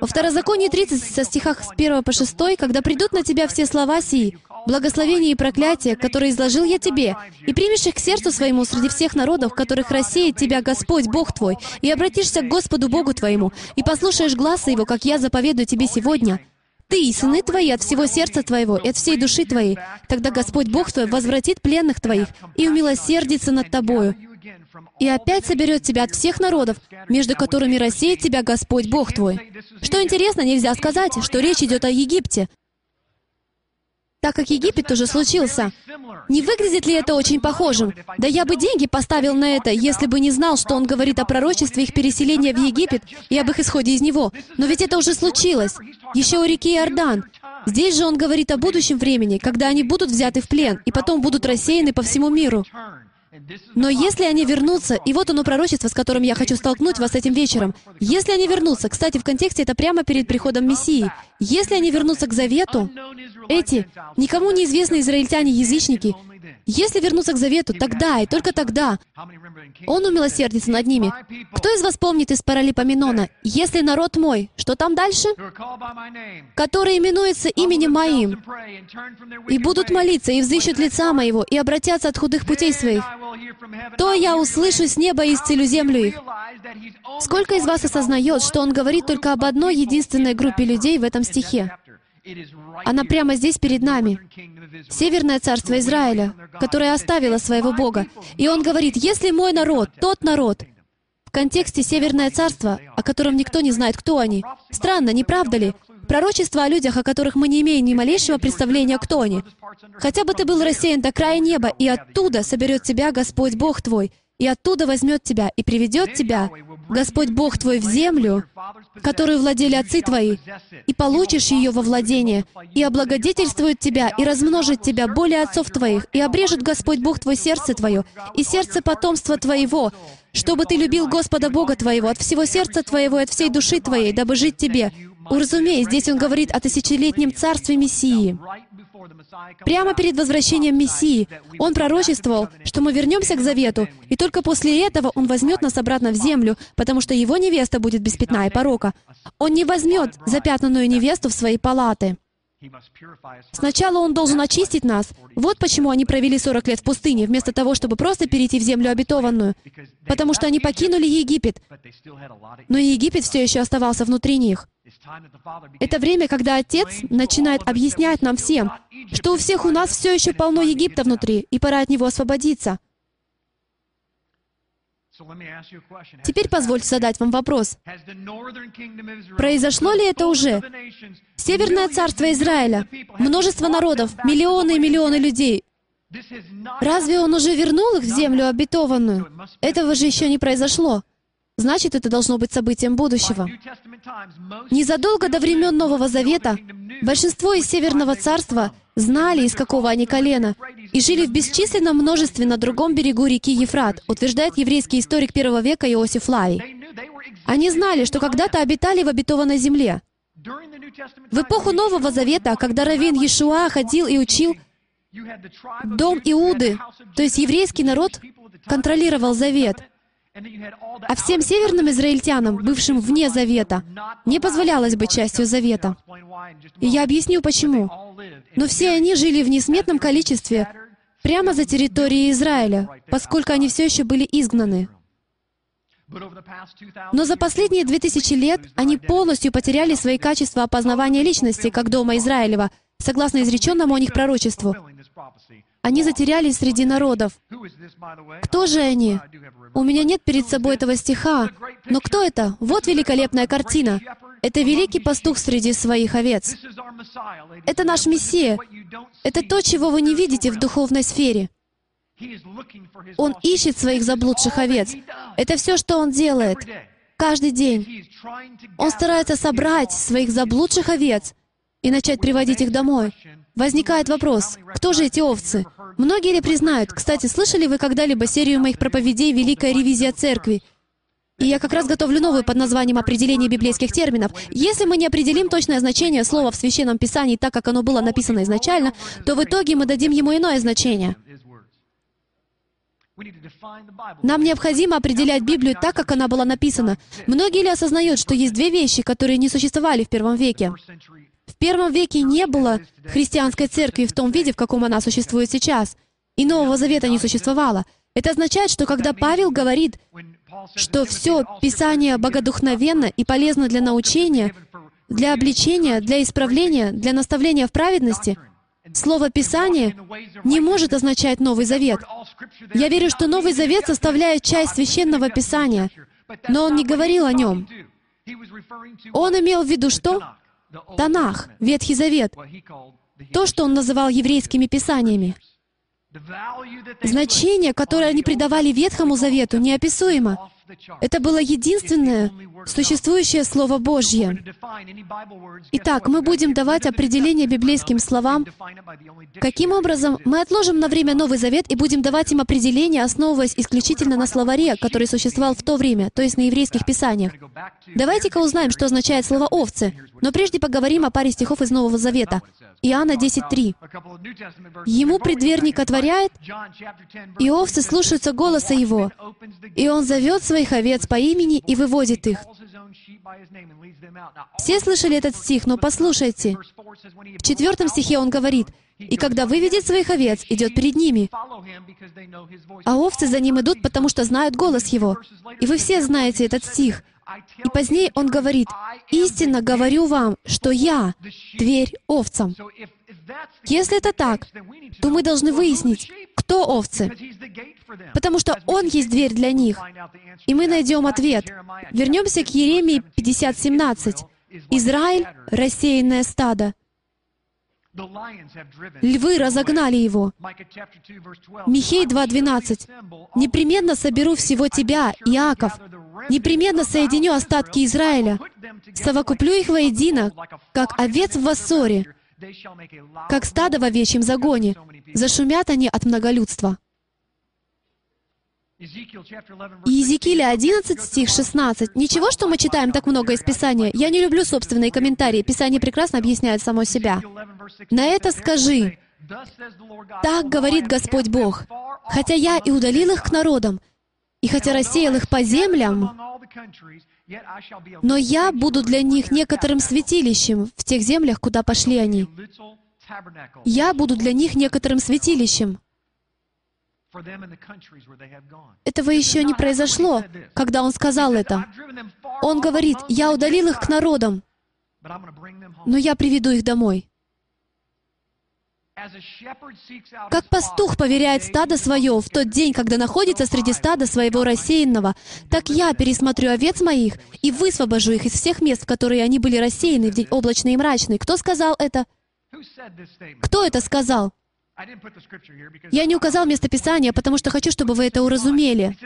Во Второзаконии 30, со стихах с 1 по 6, «Когда придут на тебя все слова сии, благословения и проклятия, которые изложил я тебе, и примешь их к сердцу своему среди всех народов, которых рассеет тебя Господь, Бог твой, и обратишься к Господу Богу твоему, и послушаешь глаза Его, как я заповедую тебе сегодня, ты и сыны твои от всего сердца твоего и от всей души твоей, тогда Господь Бог твой возвратит пленных твоих и умилосердится над тобою, и опять соберет тебя от всех народов, между которыми рассеет тебя Господь Бог твой. Что интересно, нельзя сказать, что речь идет о Египте, так как Египет уже случился. Не выглядит ли это очень похожим? Да я бы деньги поставил на это, если бы не знал, что он говорит о пророчестве их переселения в Египет и об их исходе из него. Но ведь это уже случилось. Еще у реки Иордан. Здесь же он говорит о будущем времени, когда они будут взяты в плен и потом будут рассеяны по всему миру. Но если они вернутся, и вот оно пророчество, с которым я хочу столкнуть вас этим вечером, если они вернутся, кстати, в контексте это прямо перед приходом Мессии, если они вернутся к завету, эти никому неизвестные израильтяне-язычники Если вернуться к завету, тогда и только тогда Он умилосердится над ними. Кто из вас помнит из Паралипоменона, «Если народ мой», что там дальше? «Который именуется именем моим, и будут молиться, и взыщут лица моего, и обратятся от худых путей своих, то я услышу с неба и исцелю землю их». Сколько из вас осознает, что он говорит только об одной единственной группе людей в этом стихе? Она прямо здесь перед нами. Северное царство Израиля, которое оставило своего Бога. И он говорит, если мой народ, тот народ, в контексте Северное царство, о котором никто не знает, кто они. Странно, не правда ли? Пророчество о людях, о которых мы не имеем ни малейшего представления, кто они. Хотя бы ты был рассеян до края неба, и оттуда соберет тебя Господь Бог твой, и оттуда возьмет тебя и приведет тебя, Господь Бог твой, в землю, которую владели отцы твои, и получишь ее во владение, и облагодетельствует тебя, и размножит тебя более отцов твоих, и обрежет Господь Бог твой сердце твое, и сердце потомства твоего, чтобы ты любил Господа Бога твоего от всего сердца твоего и от всей души твоей, дабы жить тебе. Уразумей, здесь он говорит о тысячелетнем царстве Мессии. Прямо перед возвращением Мессии Он пророчествовал, что мы вернемся к завету, и только после этого Он возьмет нас обратно в землю, потому что Его невеста будет без пятна и порока. Он не возьмет запятнанную невесту в свои палаты. Сначала Он должен очистить нас. Вот почему они провели 40 лет в пустыне, вместо того, чтобы просто перейти в землю обетованную. Потому что они покинули Египет. Но Египет все еще оставался внутри них. Это время, когда Отец начинает объяснять нам всем, что у всех у нас все еще полно Египта внутри, и пора от него освободиться. Теперь позвольте задать вам вопрос. Произошло ли это уже? Северное царство Израиля, множество народов, миллионы и миллионы людей. Разве он уже вернул их в землю обетованную? Этого же еще не произошло. Значит, это должно быть событием будущего. Незадолго до времен Нового Завета большинство из Северного Царства знали, из какого они колена, и жили в бесчисленном множестве на другом берегу реки Ефрат, утверждает еврейский историк первого века Иосиф Лавий. Они знали, что когда-то обитали в обетованной земле. В эпоху Нового Завета, когда Равин Иешуа ходил и учил, дом Иуды, то есть еврейский народ, контролировал завет — а всем северным израильтянам, бывшим вне Завета, не позволялось быть частью Завета. И я объясню, почему. Но все они жили в несметном количестве прямо за территорией Израиля, поскольку они все еще были изгнаны. Но за последние две тысячи лет они полностью потеряли свои качества опознавания личности, как дома Израилева, согласно изреченному о них пророчеству. Они затерялись среди народов. Кто же они? У меня нет перед собой этого стиха. Но кто это? Вот великолепная картина. Это великий пастух среди своих овец. Это наш Мессия. Это то, чего вы не видите в духовной сфере. Он ищет своих заблудших овец. Это все, что он делает. Каждый день. Он старается собрать своих заблудших овец и начать приводить их домой. Возникает вопрос, кто же эти овцы? Многие ли признают? Кстати, слышали вы когда-либо серию моих проповедей «Великая ревизия церкви»? И я как раз готовлю новую под названием «Определение библейских терминов». Если мы не определим точное значение слова в Священном Писании так, как оно было написано изначально, то в итоге мы дадим ему иное значение. Нам необходимо определять Библию так, как она была написана. Многие ли осознают, что есть две вещи, которые не существовали в первом веке? Первом веке не было христианской церкви в том виде, в каком она существует сейчас. И Нового Завета не существовало. Это означает, что когда Павел говорит, что все Писание богодухновенно и полезно для научения, для обличения, для исправления, для наставления в праведности, Слово «Писание» не может означать Новый Завет. Я верю, что Новый Завет составляет часть Священного Писания, но он не говорил о нем. Он имел в виду что? Танах, Ветхий Завет, то, что он называл еврейскими писаниями. Значение, которое они придавали Ветхому Завету, неописуемо. Это было единственное существующее Слово Божье. Итак, мы будем давать определение библейским словам. Каким образом? Мы отложим на время Новый Завет и будем давать им определение, основываясь исключительно на словаре, который существовал в то время, то есть на еврейских писаниях. Давайте-ка узнаем, что означает слово «овцы». Но прежде поговорим о паре стихов из Нового Завета. Иоанна 10.3. «Ему предверник отворяет, и овцы слушаются голоса его, и он зовет своих овец по имени и выводит их». Все слышали этот стих, но послушайте. В четвертом стихе он говорит, «И когда выведет своих овец, идет перед ними, а овцы за ним идут, потому что знают голос его». И вы все знаете этот стих. И позднее он говорит, «Истинно говорю вам, что я — дверь овцам». Если это так, то мы должны выяснить, кто овцы, потому что Он есть дверь для них. И мы найдем ответ. Вернемся к Еремии 50.17. «Израиль — рассеянное стадо, Львы разогнали его. Михей 2.12. «Непременно соберу всего тебя, Иаков, непременно соединю остатки Израиля, совокуплю их воедино, как овец в Вассоре, как стадо в овечьем загоне. Зашумят они от многолюдства». Иезекииля 11, стих 16. Ничего, что мы читаем так много из Писания. Я не люблю собственные комментарии. Писание прекрасно объясняет само себя. На это скажи, «Так говорит Господь Бог, хотя я и удалил их к народам, и хотя рассеял их по землям, но я буду для них некоторым святилищем в тех землях, куда пошли они. Я буду для них некоторым святилищем. Этого еще не произошло, когда он сказал это. Он говорит, «Я удалил их к народам, но я приведу их домой». Как пастух поверяет стадо свое в тот день, когда находится среди стада своего рассеянного, так я пересмотрю овец моих и высвобожу их из всех мест, в которые они были рассеяны в день облачный и мрачный. Кто сказал это? Кто это сказал? Я не указал местописание, потому что хочу, чтобы вы это уразумели.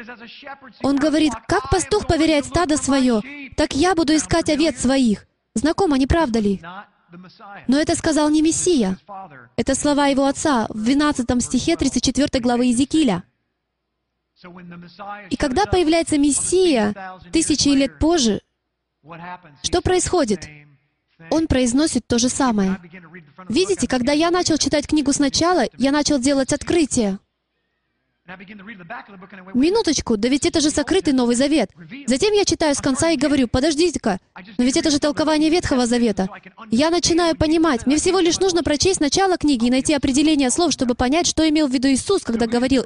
Он говорит, как пастух поверяет стадо свое, так я буду искать овец своих. Знакомо, не правда ли? Но это сказал не Мессия. Это слова его отца в 12 стихе 34 главы Иезекииля. И когда появляется Мессия тысячи лет позже, что происходит? Он произносит то же самое. Видите, когда я начал читать книгу сначала, я начал делать открытие. Минуточку, да ведь это же сокрытый Новый Завет. Затем я читаю с конца и говорю, подождите-ка, но ведь это же толкование Ветхого Завета. Я начинаю понимать, мне всего лишь нужно прочесть начало книги и найти определение слов, чтобы понять, что имел в виду Иисус, когда говорил,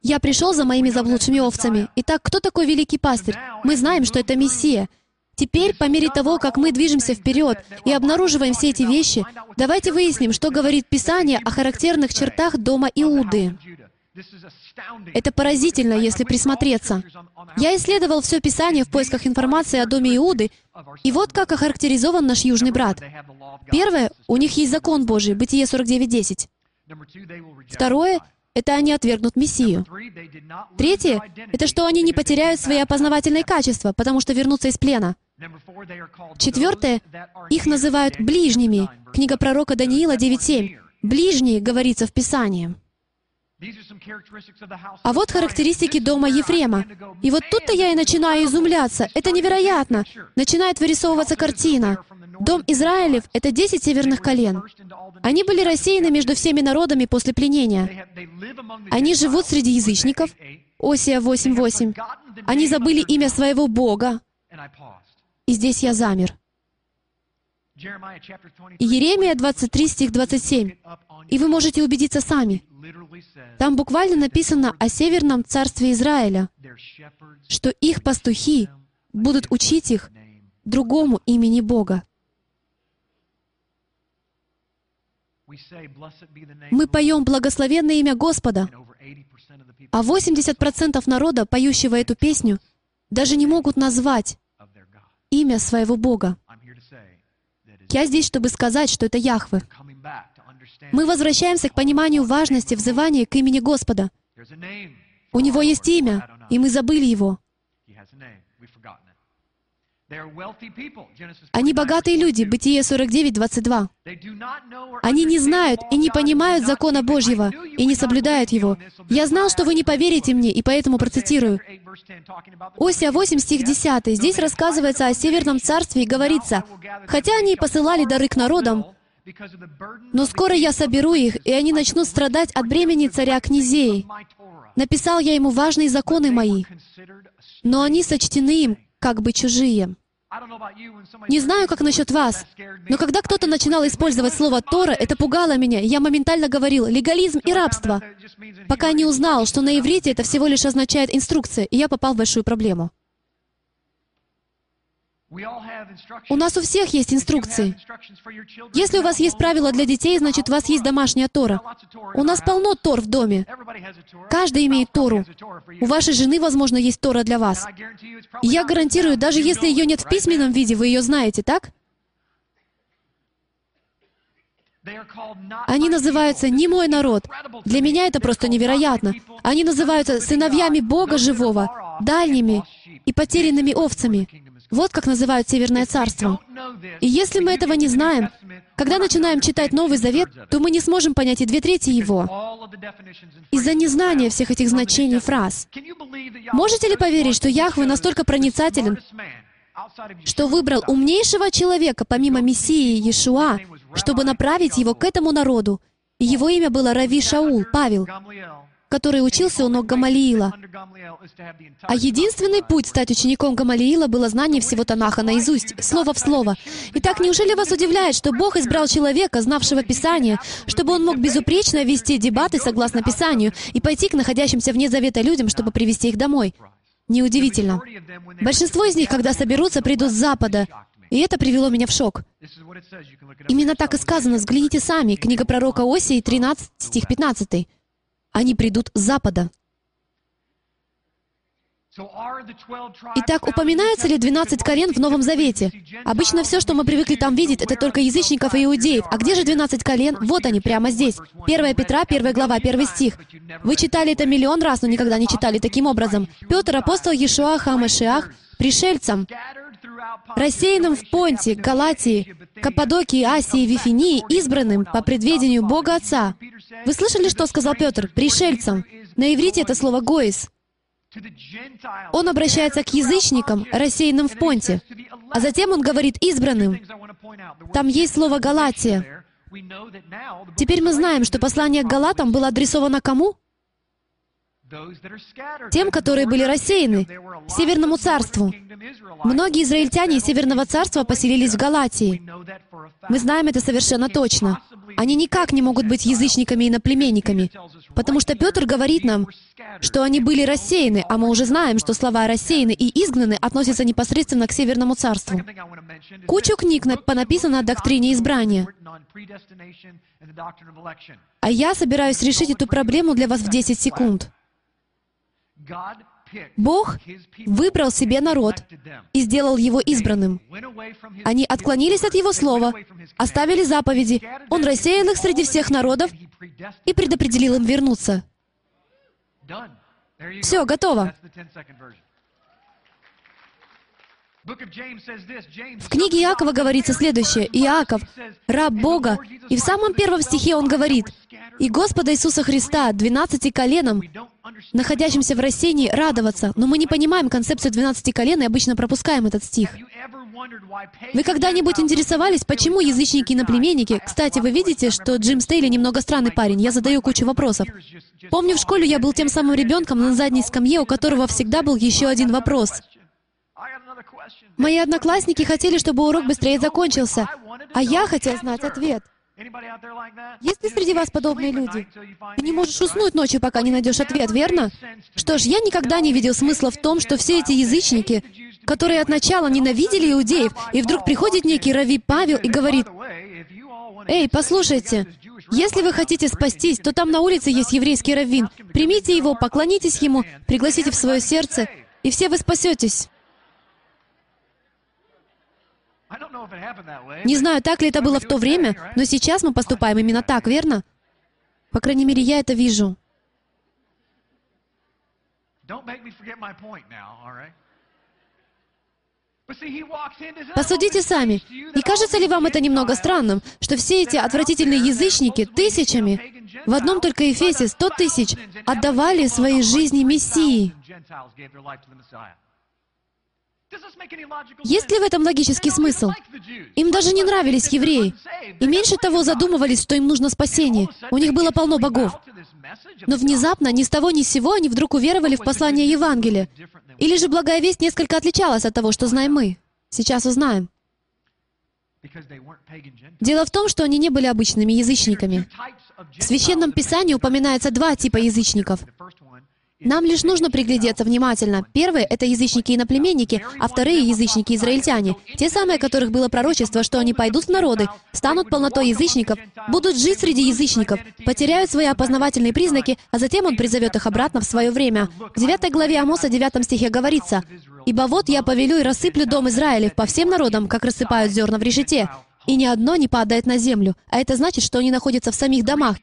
«Я пришел за моими заблудшими овцами». Итак, кто такой великий пастырь? Мы знаем, что это Мессия. Теперь, по мере того, как мы движемся вперед и обнаруживаем все эти вещи, давайте выясним, что говорит Писание о характерных чертах дома Иуды. Это поразительно, если присмотреться. Я исследовал все Писание в поисках информации о доме Иуды, и вот как охарактеризован наш южный брат. Первое, у них есть закон Божий, Бытие 49.10. Второе, это они отвергнут Мессию. Третье — это что они не потеряют свои опознавательные качества, потому что вернутся из плена. Четвертое — их называют ближними. Книга пророка Даниила 9.7. «Ближние», говорится в Писании. А вот характеристики дома Ефрема. И вот тут-то я и начинаю изумляться. Это невероятно. Начинает вырисовываться картина. Дом Израилев — это десять северных колен. Они были рассеяны между всеми народами после пленения. Они живут среди язычников. Осия 8.8. Они забыли имя своего Бога. И здесь я замер. Иеремия 23, стих 27. И вы можете убедиться сами. Там буквально написано о Северном Царстве Израиля, что их пастухи будут учить их другому имени Бога. Мы поем «Благословенное имя Господа», а 80% народа, поющего эту песню, даже не могут назвать имя своего Бога. Я здесь, чтобы сказать, что это Яхве. Мы возвращаемся к пониманию важности взывания к имени Господа. У Него есть имя, и мы забыли его. Они богатые люди, Бытие 49, 22. Они не знают и не понимают закона Божьего, и не соблюдают его. Я знал, что вы не поверите мне, и поэтому процитирую. Осия 8, стих 10. Здесь рассказывается о Северном Царстве и говорится, «Хотя они посылали дары к народам, но скоро я соберу их, и они начнут страдать от бремени царя князей. Написал я ему важные законы мои, но они сочтены им, как бы чужие. Не знаю, как насчет вас, но когда кто-то начинал использовать слово «Тора», это пугало меня, и я моментально говорил «легализм и рабство», пока не узнал, что на иврите это всего лишь означает «инструкция», и я попал в большую проблему. У нас у всех есть инструкции. Если у вас есть правила для детей, значит, у вас есть домашняя Тора. У нас полно Тор в доме. Каждый имеет Тору. У вашей жены, возможно, есть Тора для вас. И я гарантирую, даже если ее нет в письменном виде, вы ее знаете, так? Они называются «не мой народ». Для меня это просто невероятно. Они называются сыновьями Бога Живого, дальними и потерянными овцами. Вот как называют Северное Царство. И если мы этого не знаем, когда начинаем читать Новый Завет, то мы не сможем понять и две трети его из-за незнания всех этих значений фраз. Можете ли поверить, что Яхве настолько проницателен, что выбрал умнейшего человека, помимо Мессии Иешуа, чтобы направить его к этому народу? И его имя было Рави Шаул, Павел который учился у ног Гамалиила. А единственный путь стать учеником Гамалиила было знание всего Танаха наизусть, слово в слово. Итак, неужели вас удивляет, что Бог избрал человека, знавшего Писание, чтобы он мог безупречно вести дебаты согласно Писанию и пойти к находящимся вне завета людям, чтобы привести их домой? Неудивительно. Большинство из них, когда соберутся, придут с Запада, и это привело меня в шок. Именно так и сказано, взгляните сами, книга пророка Осии, 13, стих 15. Они придут с запада. Итак, упоминаются ли 12 колен в Новом Завете? Обычно все, что мы привыкли там видеть, это только язычников и иудеев. А где же 12 колен? Вот они, прямо здесь. 1 Петра, 1 глава, 1 стих. Вы читали это миллион раз, но никогда не читали таким образом. Петр, апостол Иешуа Хамашиах, пришельцам, рассеянным в Понте, Галатии, Каппадокии, Асии, Вифинии, избранным по предведению Бога Отца. Вы слышали, что сказал Петр? Пришельцам. На иврите это слово «гоис». Он обращается к язычникам, рассеянным в Понте, а затем он говорит избранным. Там есть слово «галатия». Теперь мы знаем, что послание к Галатам было адресовано кому? Тем, которые были рассеяны, Северному царству. Многие израильтяне из Северного царства поселились в Галатии. Мы знаем это совершенно точно. Они никак не могут быть язычниками и наплеменниками, потому что Петр говорит нам, что они были рассеяны, а мы уже знаем, что слова «рассеяны» и «изгнаны» относятся непосредственно к Северному царству. Кучу книг понаписано о доктрине избрания. А я собираюсь решить эту проблему для вас в 10 секунд. Бог выбрал себе народ и сделал его избранным. Они отклонились от Его Слова, оставили заповеди. Он рассеял их среди всех народов и предопределил им вернуться. Все, готово. В книге Иакова говорится следующее. Иаков, раб Бога, и в самом первом стихе он говорит, «И Господа Иисуса Христа, двенадцати коленам, находящимся в рассеянии, радоваться». Но мы не понимаем концепцию двенадцати колен и обычно пропускаем этот стих. Вы когда-нибудь интересовались, почему язычники и наплеменники... Кстати, вы видите, что Джим Стейли немного странный парень. Я задаю кучу вопросов. Помню, в школе я был тем самым ребенком на задней скамье, у которого всегда был еще один вопрос. Мои одноклассники хотели, чтобы урок быстрее закончился, а я хотел знать ответ. Есть ли среди вас подобные люди? Ты не можешь уснуть ночью, пока не найдешь ответ, верно? Что ж, я никогда не видел смысла в том, что все эти язычники, которые от начала ненавидели иудеев, и вдруг приходит некий Рави Павел и говорит, «Эй, послушайте, если вы хотите спастись, то там на улице есть еврейский раввин. Примите его, поклонитесь ему, пригласите в свое сердце, и все вы спасетесь». Не знаю, так ли это было в то время, но сейчас мы поступаем именно так, верно? По крайней мере, я это вижу. Посудите сами. Не кажется ли вам это немного странным, что все эти отвратительные язычники тысячами, в одном только Ефесе сто тысяч, отдавали свои жизни Мессии? Есть ли в этом логический смысл? Им даже не нравились евреи. И меньше того задумывались, что им нужно спасение. У них было полно богов. Но внезапно, ни с того ни с сего, они вдруг уверовали в послание Евангелия. Или же благая весть несколько отличалась от того, что знаем мы. Сейчас узнаем. Дело в том, что они не были обычными язычниками. В Священном Писании упоминается два типа язычников. Нам лишь нужно приглядеться внимательно. Первые — это язычники-иноплеменники, а вторые — язычники-израильтяне. Те самые, которых было пророчество, что они пойдут в народы, станут полнотой язычников, будут жить среди язычников, потеряют свои опознавательные признаки, а затем он призовет их обратно в свое время. В 9 главе Амоса, 9 стихе говорится, «Ибо вот я повелю и рассыплю дом Израилев по всем народам, как рассыпают зерна в решете, и ни одно не падает на землю. А это значит, что они находятся в самих домах,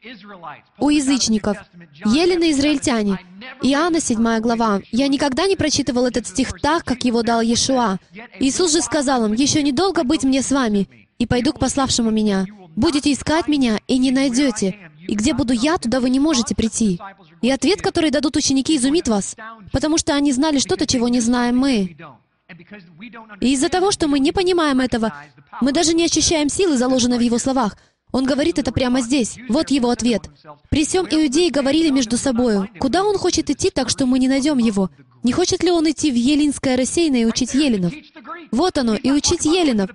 у язычников. Елены израильтяне. Иоанна 7 глава. Я никогда не прочитывал этот стих так, как его дал Иешуа. Иисус же сказал им, «Еще недолго быть мне с вами, и пойду к пославшему меня. Будете искать меня, и не найдете. И где буду я, туда вы не можете прийти». И ответ, который дадут ученики, изумит вас, потому что они знали что-то, чего не знаем мы. И из-за того, что мы не понимаем этого, мы даже не ощущаем силы, заложенной в его словах. Он говорит это прямо здесь. Вот его ответ. «При всем иудеи говорили между собою, куда он хочет идти так, что мы не найдем его? Не хочет ли он идти в Елинское рассеянное и учить еленов? Вот оно, и учить еленов.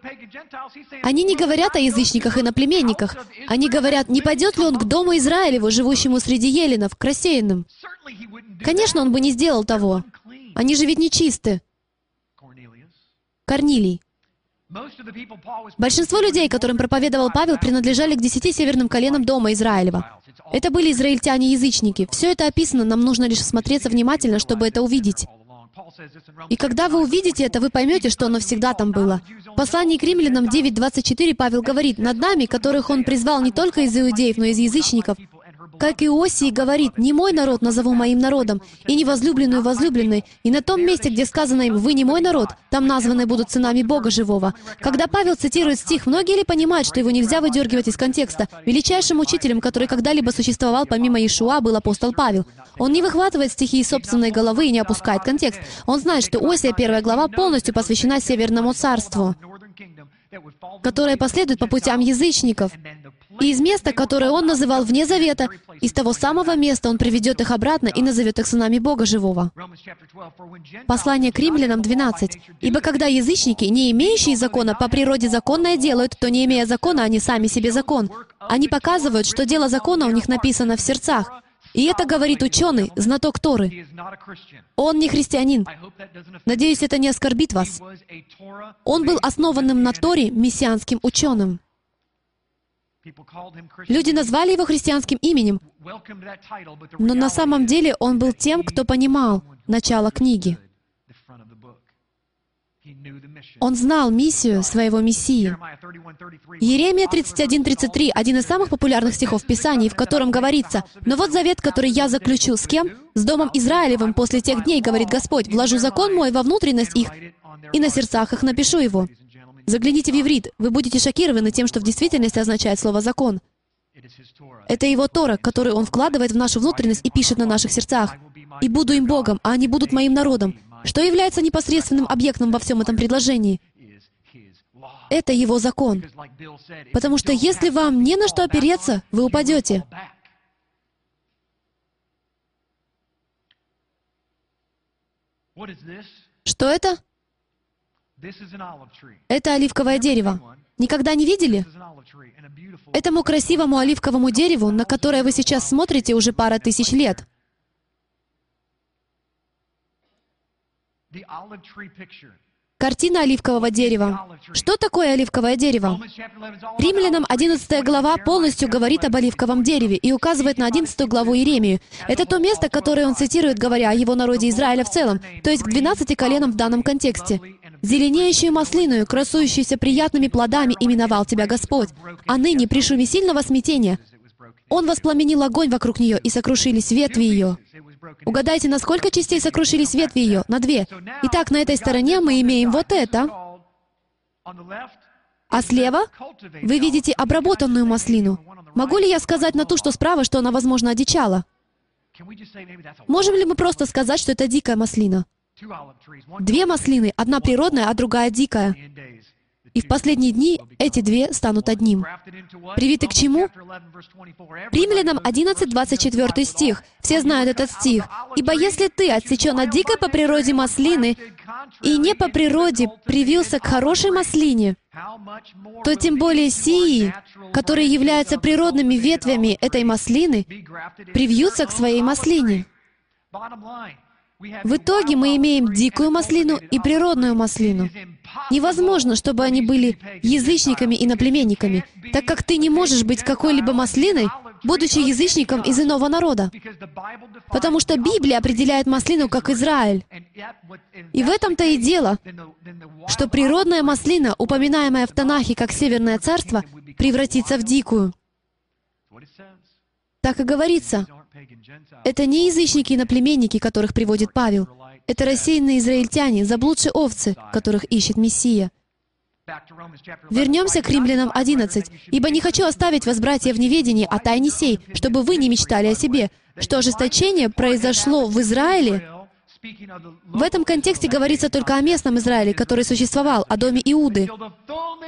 Они не говорят о язычниках и наплеменниках. Они говорят, не пойдет ли он к дому Израилеву, живущему среди еленов, к рассеянным? Конечно, он бы не сделал того. Они же ведь нечисты. Корнилий. Большинство людей, которым проповедовал Павел, принадлежали к десяти северным коленам дома Израилева. Это были израильтяне-язычники. Все это описано, нам нужно лишь смотреться внимательно, чтобы это увидеть. И когда вы увидите это, вы поймете, что оно всегда там было. В послании к римлянам 9.24 Павел говорит, «Над нами, которых он призвал не только из иудеев, но и из язычников, как Иосии говорит, «Не мой народ назову моим народом, и не возлюбленную возлюбленной». И на том месте, где сказано им «Вы не мой народ», там названы будут сынами Бога живого. Когда Павел цитирует стих, многие ли понимают, что его нельзя выдергивать из контекста? Величайшим учителем, который когда-либо существовал помимо Иешуа, был апостол Павел. Он не выхватывает стихи из собственной головы и не опускает контекст. Он знает, что Осия, первая глава, полностью посвящена Северному царству которое последует по путям язычников. И из места, которое он называл вне завета, из того самого места он приведет их обратно и назовет их сынами Бога живого. Послание к римлянам 12. «Ибо когда язычники, не имеющие закона, по природе законное делают, то не имея закона, они сами себе закон. Они показывают, что дело закона у них написано в сердцах, и это говорит ученый, знаток Торы. Он не христианин. Надеюсь, это не оскорбит вас. Он был основанным на Торе мессианским ученым. Люди назвали его христианским именем, но на самом деле он был тем, кто понимал начало книги. Он знал миссию своего Мессии. Еремия 31.33 — один из самых популярных стихов в Писании, в котором говорится, «Но вот завет, который я заключу с кем? С Домом Израилевым после тех дней, говорит Господь, вложу закон мой во внутренность их, и на сердцах их напишу его». Загляните в иврит, вы будете шокированы тем, что в действительности означает слово «закон». Это его Тора, который он вкладывает в нашу внутренность и пишет на наших сердцах. «И буду им Богом, а они будут моим народом». Что является непосредственным объектом во всем этом предложении? Это его закон. Потому что если вам не на что опереться, вы упадете. Что это? Это оливковое дерево. Никогда не видели? Этому красивому оливковому дереву, на которое вы сейчас смотрите уже пара тысяч лет. Картина оливкового дерева. Что такое оливковое дерево? Римлянам 11 глава полностью говорит об оливковом дереве и указывает на 11 главу Иеремию. Это то место, которое он цитирует, говоря о его народе Израиля в целом, то есть к 12 коленам в данном контексте. «Зеленеющую маслиную, красующуюся приятными плодами, именовал тебя Господь, а ныне при шуме сильного смятения он воспламенил огонь вокруг нее, и сокрушились ветви ее. Угадайте, на сколько частей сокрушились ветви ее? На две. Итак, на этой стороне мы имеем вот это. А слева вы видите обработанную маслину. Могу ли я сказать на ту, что справа, что она, возможно, одичала? Можем ли мы просто сказать, что это дикая маслина? Две маслины, одна природная, а другая дикая. И в последние дни эти две станут одним. Привиты к чему? Римлянам 11, 24 стих. Все знают этот стих. «Ибо если ты отсечен от дикой по природе маслины и не по природе привился к хорошей маслине, то тем более сии, которые являются природными ветвями этой маслины, привьются к своей маслине». В итоге мы имеем дикую маслину и природную маслину. Невозможно, чтобы они были язычниками и наплеменниками, так как ты не можешь быть какой-либо маслиной, будучи язычником из иного народа. Потому что Библия определяет маслину как Израиль. И в этом-то и дело, что природная маслина, упоминаемая в Танахе как Северное Царство, превратится в дикую. Так и говорится. Это не язычники и наплеменники, которых приводит Павел. Это рассеянные израильтяне, заблудшие овцы, которых ищет Мессия. Вернемся к римлянам 11. «Ибо не хочу оставить вас, братья, в неведении о тайне сей, чтобы вы не мечтали о себе, что ожесточение произошло в Израиле». В этом контексте говорится только о местном Израиле, который существовал, о доме Иуды.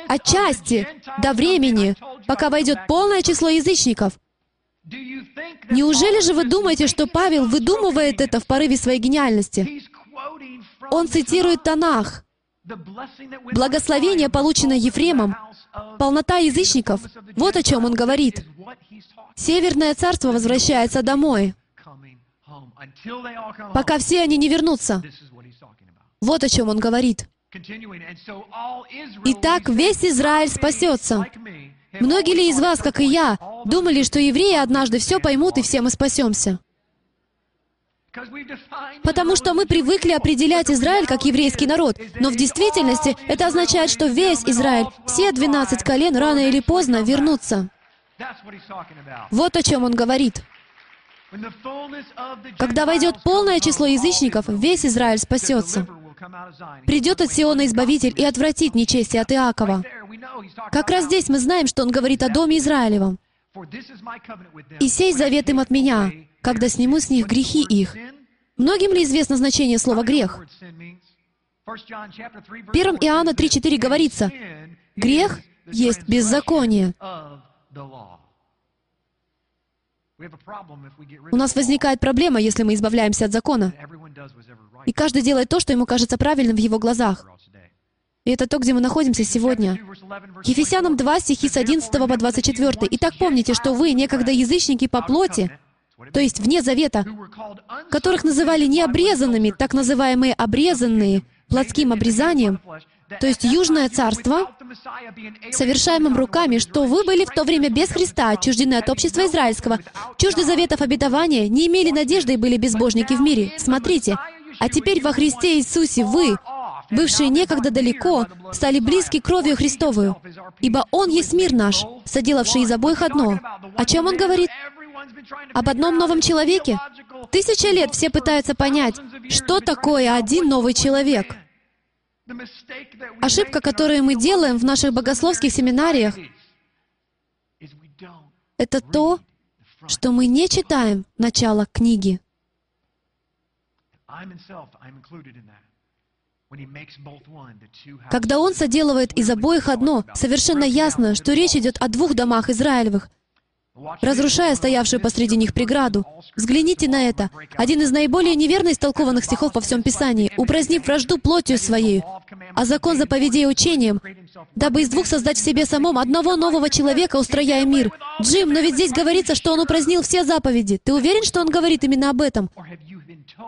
Отчасти, до времени, пока войдет полное число язычников. Неужели же вы думаете, что Павел выдумывает это в порыве своей гениальности? Он цитирует Танах. Благословение, полученное Ефремом, полнота язычников, вот о чем он говорит. Северное царство возвращается домой, пока все они не вернутся. Вот о чем он говорит. Итак, весь Израиль спасется. Многие ли из вас, как и я, думали, что евреи однажды все поймут и все мы спасемся? Потому что мы привыкли определять Израиль как еврейский народ, но в действительности это означает, что весь Израиль, все 12 колен рано или поздно вернутся. Вот о чем он говорит. Когда войдет полное число язычников, весь Израиль спасется. Придет от Сиона Избавитель и отвратит нечестие от Иакова. Как раз здесь мы знаем, что он говорит о доме Израилевом. «И сей завет им от меня, когда сниму с них грехи их». Многим ли известно значение слова «грех»? В 1 Иоанна 3.4 говорится, «Грех есть беззаконие». У нас возникает проблема, если мы избавляемся от закона. И каждый делает то, что ему кажется правильным в его глазах. И это то, где мы находимся сегодня. Ефесянам 2, стихи с 11 по 24. «Итак помните, что вы, некогда язычники по плоти, то есть вне завета, которых называли необрезанными, так называемые обрезанные, плотским обрезанием, то есть Южное Царство, совершаемым руками, что вы были в то время без Христа, отчуждены от общества израильского, чужды заветов обетования, не имели надежды и были безбожники в мире. Смотрите, а теперь во Христе Иисусе вы, бывшие некогда далеко, стали близки кровью Христовую, ибо Он есть мир наш, соделавший из обоих одно. О чем Он говорит? Об одном новом человеке? Тысяча лет все пытаются понять, что такое один новый человек. Ошибка, которую мы делаем в наших богословских семинариях, это то, что мы не читаем начало книги. Когда Он соделывает из обоих одно, совершенно ясно, что речь идет о двух домах Израилевых, разрушая стоявшую посреди них преграду. Взгляните на это. Один из наиболее неверно истолкованных стихов во всем Писании. «Упразднив вражду плотью своей, а закон заповедей учением, дабы из двух создать в себе самом одного нового человека, устрояя мир». Джим, но ведь здесь говорится, что он упразднил все заповеди. Ты уверен, что он говорит именно об этом?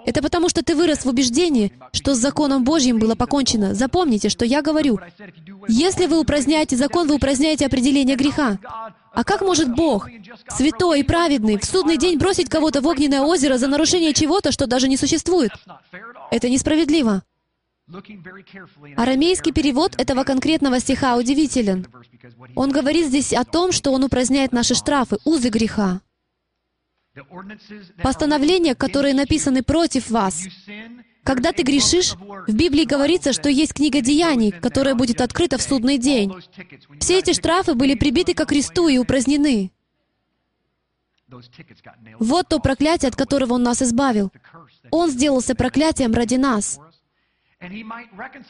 Это потому, что ты вырос в убеждении, что с законом Божьим было покончено. Запомните, что я говорю. Если вы упраздняете закон, вы упраздняете определение греха. А как может Бог, святой и праведный, в судный день бросить кого-то в огненное озеро за нарушение чего-то, что даже не существует? Это несправедливо. Арамейский перевод этого конкретного стиха удивителен. Он говорит здесь о том, что он упраздняет наши штрафы, узы греха. Постановления, которые написаны против вас, Когда ты грешишь, в Библии говорится, что есть книга деяний, которая будет открыта в судный день. Все эти штрафы были прибиты ко кресту и упразднены. Вот то проклятие, от которого Он нас избавил. Он сделался проклятием ради нас.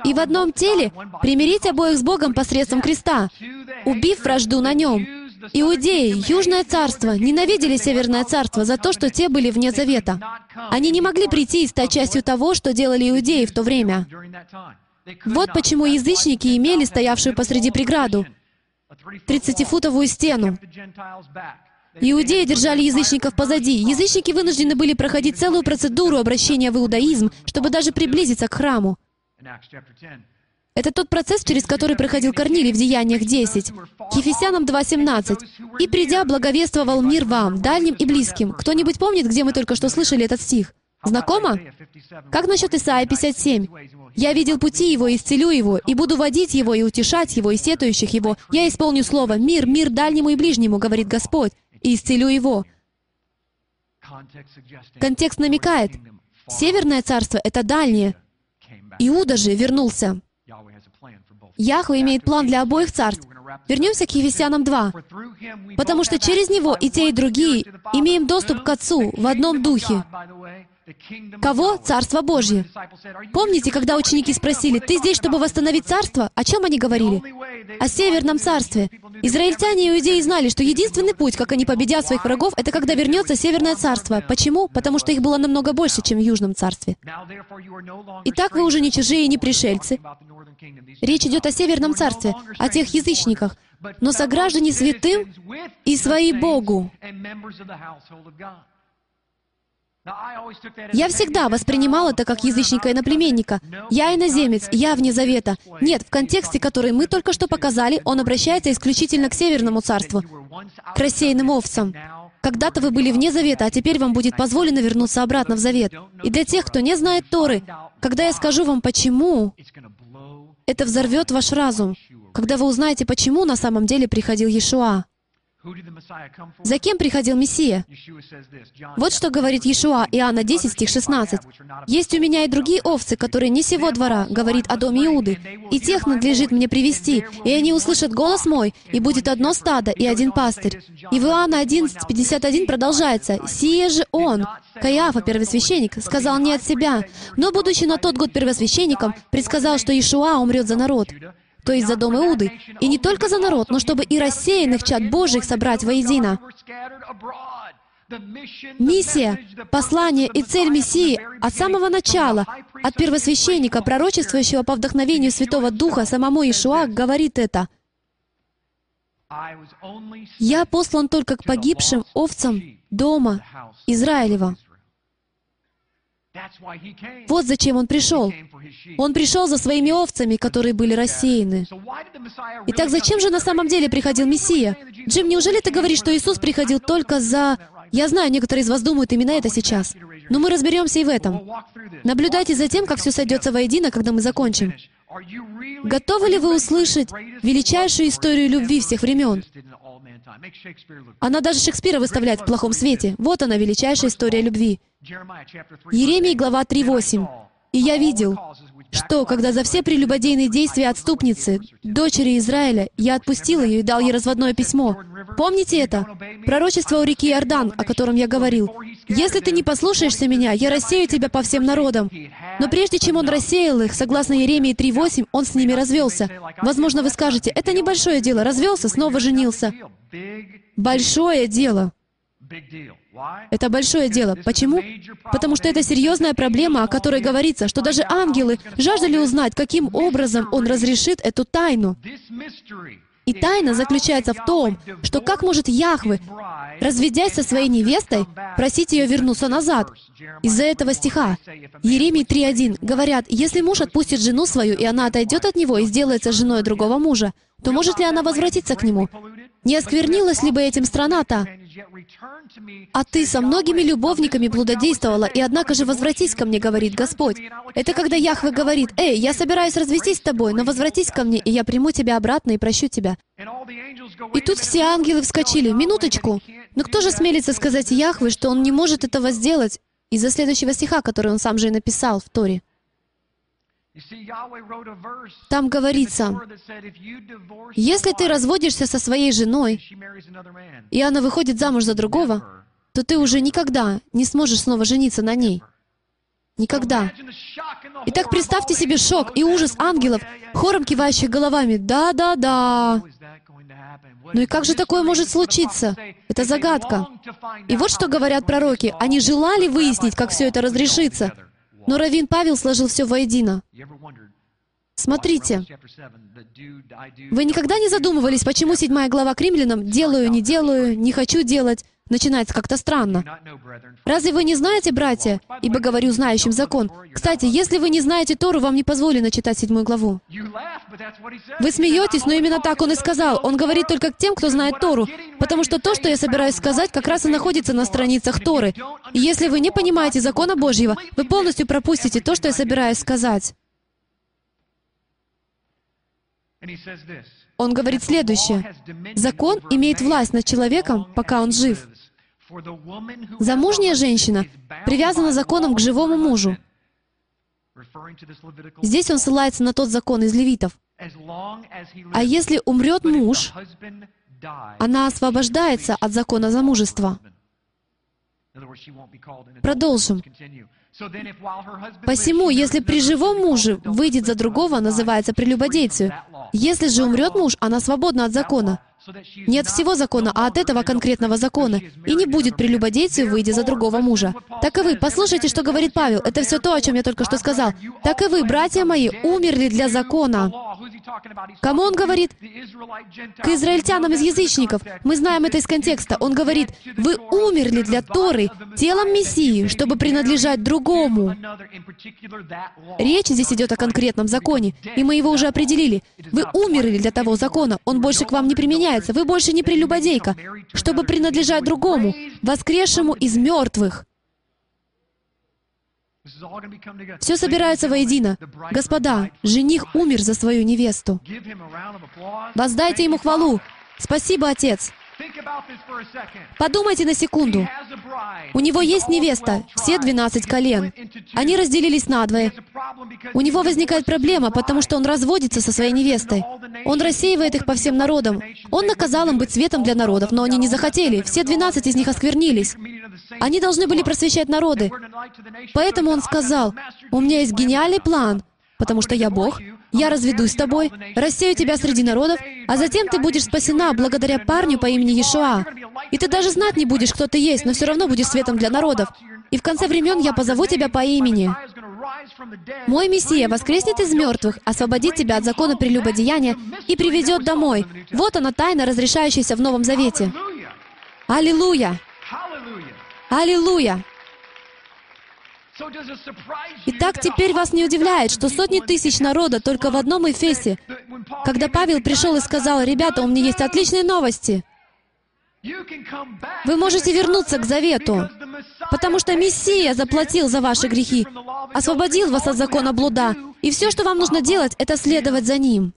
И в одном теле примирить обоих с Богом посредством креста, убив вражду на нем. Иудеи, Южное царство, ненавидели Северное царство за то, что те были вне завета. Они не могли прийти и стать частью того, что делали иудеи в то время. Вот почему язычники имели стоявшую посреди преграду, 30-футовую стену. Иудеи держали язычников позади. Язычники вынуждены были проходить целую процедуру обращения в иудаизм, чтобы даже приблизиться к храму. Это тот процесс, через который проходил Корнилий в Деяниях 10. К Ефесянам 2.17. «И придя, благовествовал мир вам, дальним и близким». Кто-нибудь помнит, где мы только что слышали этот стих? Знакомо? Как насчет Исаия 57? «Я видел пути его, исцелю его, и буду водить его, и утешать его, и сетующих его. Я исполню слово «Мир, мир дальнему и ближнему», говорит Господь, «и исцелю его». Контекст намекает, Северное царство — это дальнее. Иуда же вернулся. Яхве имеет план для обоих царств. Вернемся к Ефесянам 2. Потому что через него и те, и другие имеем доступ к Отцу в одном духе. Кого? Царство Божье. Помните, когда ученики спросили, «Ты здесь, чтобы восстановить царство?» О чем они говорили? О Северном царстве. Израильтяне и иудеи знали, что единственный путь, как они победят своих врагов, это когда вернется Северное царство. Почему? Потому что их было намного больше, чем в Южном царстве. Итак, вы уже не чужие и не пришельцы. Речь идет о Северном царстве, о тех язычниках, но сограждане святым и свои Богу. Я всегда воспринимал это как язычника и наплеменника. Я иноземец, я вне завета. Нет, в контексте, который мы только что показали, он обращается исключительно к Северному царству, к рассеянным овцам. Когда-то вы были вне завета, а теперь вам будет позволено вернуться обратно в завет. И для тех, кто не знает Торы, когда я скажу вам почему, это взорвет ваш разум, когда вы узнаете, почему на самом деле приходил Иешуа. За кем приходил Мессия? Вот что говорит Иешуа, Иоанна 10, стих 16. «Есть у меня и другие овцы, которые не сего двора, говорит о доме Иуды, и тех надлежит мне привести, и они услышат голос мой, и будет одно стадо и один пастырь». И в Иоанна 11, 51 продолжается, «Сие же он, Каиафа, первосвященник, сказал не от себя, но, будучи на тот год первосвященником, предсказал, что Иешуа умрет за народ» то есть за дом Иуды, и не только за народ, но чтобы и рассеянных чад Божьих собрать воедино. Миссия, послание и цель Мессии от самого начала, от первосвященника, пророчествующего по вдохновению Святого Духа, самому Ишуа, говорит это. «Я послан только к погибшим овцам дома Израилева». Вот зачем Он пришел. Он пришел за своими овцами, которые были рассеяны. Итак, зачем же на самом деле приходил Мессия? Джим, неужели ты говоришь, что Иисус приходил только за... Я знаю, некоторые из вас думают именно это сейчас. Но мы разберемся и в этом. Наблюдайте за тем, как все сойдется воедино, когда мы закончим. Готовы ли вы услышать величайшую историю любви всех времен? Она даже Шекспира выставляет в плохом свете. Вот она, величайшая история любви. Еремии, глава 3.8. «И я видел, что, когда за все прелюбодейные действия отступницы, дочери Израиля, я отпустил ее и дал ей разводное письмо. Помните это? Пророчество у реки Иордан, о котором я говорил. «Если ты не послушаешься меня, я рассею тебя по всем народам». Но прежде чем он рассеял их, согласно Еремии 3.8, он с ними развелся. Возможно, вы скажете, это небольшое дело, развелся, снова женился. Большое дело. Это большое дело. Почему? Потому что это серьезная проблема, о которой говорится, что даже ангелы жаждали узнать, каким образом Он разрешит эту тайну. И тайна заключается в том, что как может Яхве, разведясь со своей невестой, просить ее вернуться назад? Из-за этого стиха. Еремий 3.1 говорят, если муж отпустит жену свою, и она отойдет от него и сделается женой другого мужа, то может ли она возвратиться к нему? Не осквернилась ли бы этим страна-то? А ты со многими любовниками блудодействовала, и однако же возвратись ко мне, говорит Господь. Это когда Яхве говорит, «Эй, я собираюсь развестись с тобой, но возвратись ко мне, и я приму тебя обратно и прощу тебя». И тут все ангелы вскочили. Минуточку. Но кто же смелится сказать Яхве, что он не может этого сделать из-за следующего стиха, который он сам же и написал в Торе? Там говорится, если ты разводишься со своей женой, и она выходит замуж за другого, то ты уже никогда не сможешь снова жениться на ней. Никогда. Итак, представьте себе шок и ужас ангелов, хором кивающих головами. Да, да, да. Ну и как же такое может случиться? Это загадка. И вот что говорят пророки. Они желали выяснить, как все это разрешится. Но Равин Павел сложил все воедино. Смотрите, вы никогда не задумывались, почему седьмая глава к римлянам «делаю, не делаю, не хочу делать» начинается как-то странно. Разве вы не знаете, братья, ибо говорю знающим закон? Кстати, если вы не знаете Тору, вам не позволено читать седьмую главу. Вы смеетесь, но именно так он и сказал. Он говорит только к тем, кто знает Тору, потому что то, что я собираюсь сказать, как раз и находится на страницах Торы. И если вы не понимаете закона Божьего, вы полностью пропустите то, что я собираюсь сказать. Он говорит следующее. Закон имеет власть над человеком, пока он жив. Замужняя женщина привязана законом к живому мужу. Здесь он ссылается на тот закон из левитов. А если умрет муж, она освобождается от закона замужества. Продолжим. Посему, если при живом муже выйдет за другого, называется прелюбодейцию. Если же умрет муж, она свободна от закона. Нет всего закона, а от этого конкретного закона. И не будет прелюбодейцию, выйдя за другого мужа. Так и вы, послушайте, что говорит Павел. Это все то, о чем я только что сказал. Так и вы, братья мои, умерли для закона. Кому он говорит? К израильтянам из язычников. Мы знаем это из контекста. Он говорит, вы умерли для Торы, телом Мессии, чтобы принадлежать другому. Речь здесь идет о конкретном законе, и мы его уже определили. Вы умерли для того закона, он больше к вам не применяется, вы больше не прелюбодейка, чтобы принадлежать другому, воскресшему из мертвых. Все собирается воедино. Господа, жених умер за свою невесту. Воздайте ему хвалу. Спасибо, Отец. Подумайте на секунду. У него есть невеста, все 12 колен. Они разделились надвое. У него возникает проблема, потому что он разводится со своей невестой. Он рассеивает их по всем народам. Он наказал им быть светом для народов, но они не захотели. Все 12 из них осквернились. Они должны были просвещать народы. Поэтому он сказал, «У меня есть гениальный план, потому что я Бог, я разведусь с тобой, рассею тебя среди народов, а затем ты будешь спасена благодаря парню по имени Иешуа. И ты даже знать не будешь, кто ты есть, но все равно будешь светом для народов. И в конце времен я позову тебя по имени. Мой Мессия воскреснет из мертвых, освободит тебя от закона прелюбодеяния и приведет домой. Вот она тайна, разрешающаяся в Новом Завете. Аллилуйя! Аллилуйя! Итак, теперь вас не удивляет, что сотни тысяч народа только в одном Эфесе, когда Павел пришел и сказал, «Ребята, у меня есть отличные новости. Вы можете вернуться к завету, потому что Мессия заплатил за ваши грехи, освободил вас от закона блуда, и все, что вам нужно делать, это следовать за Ним».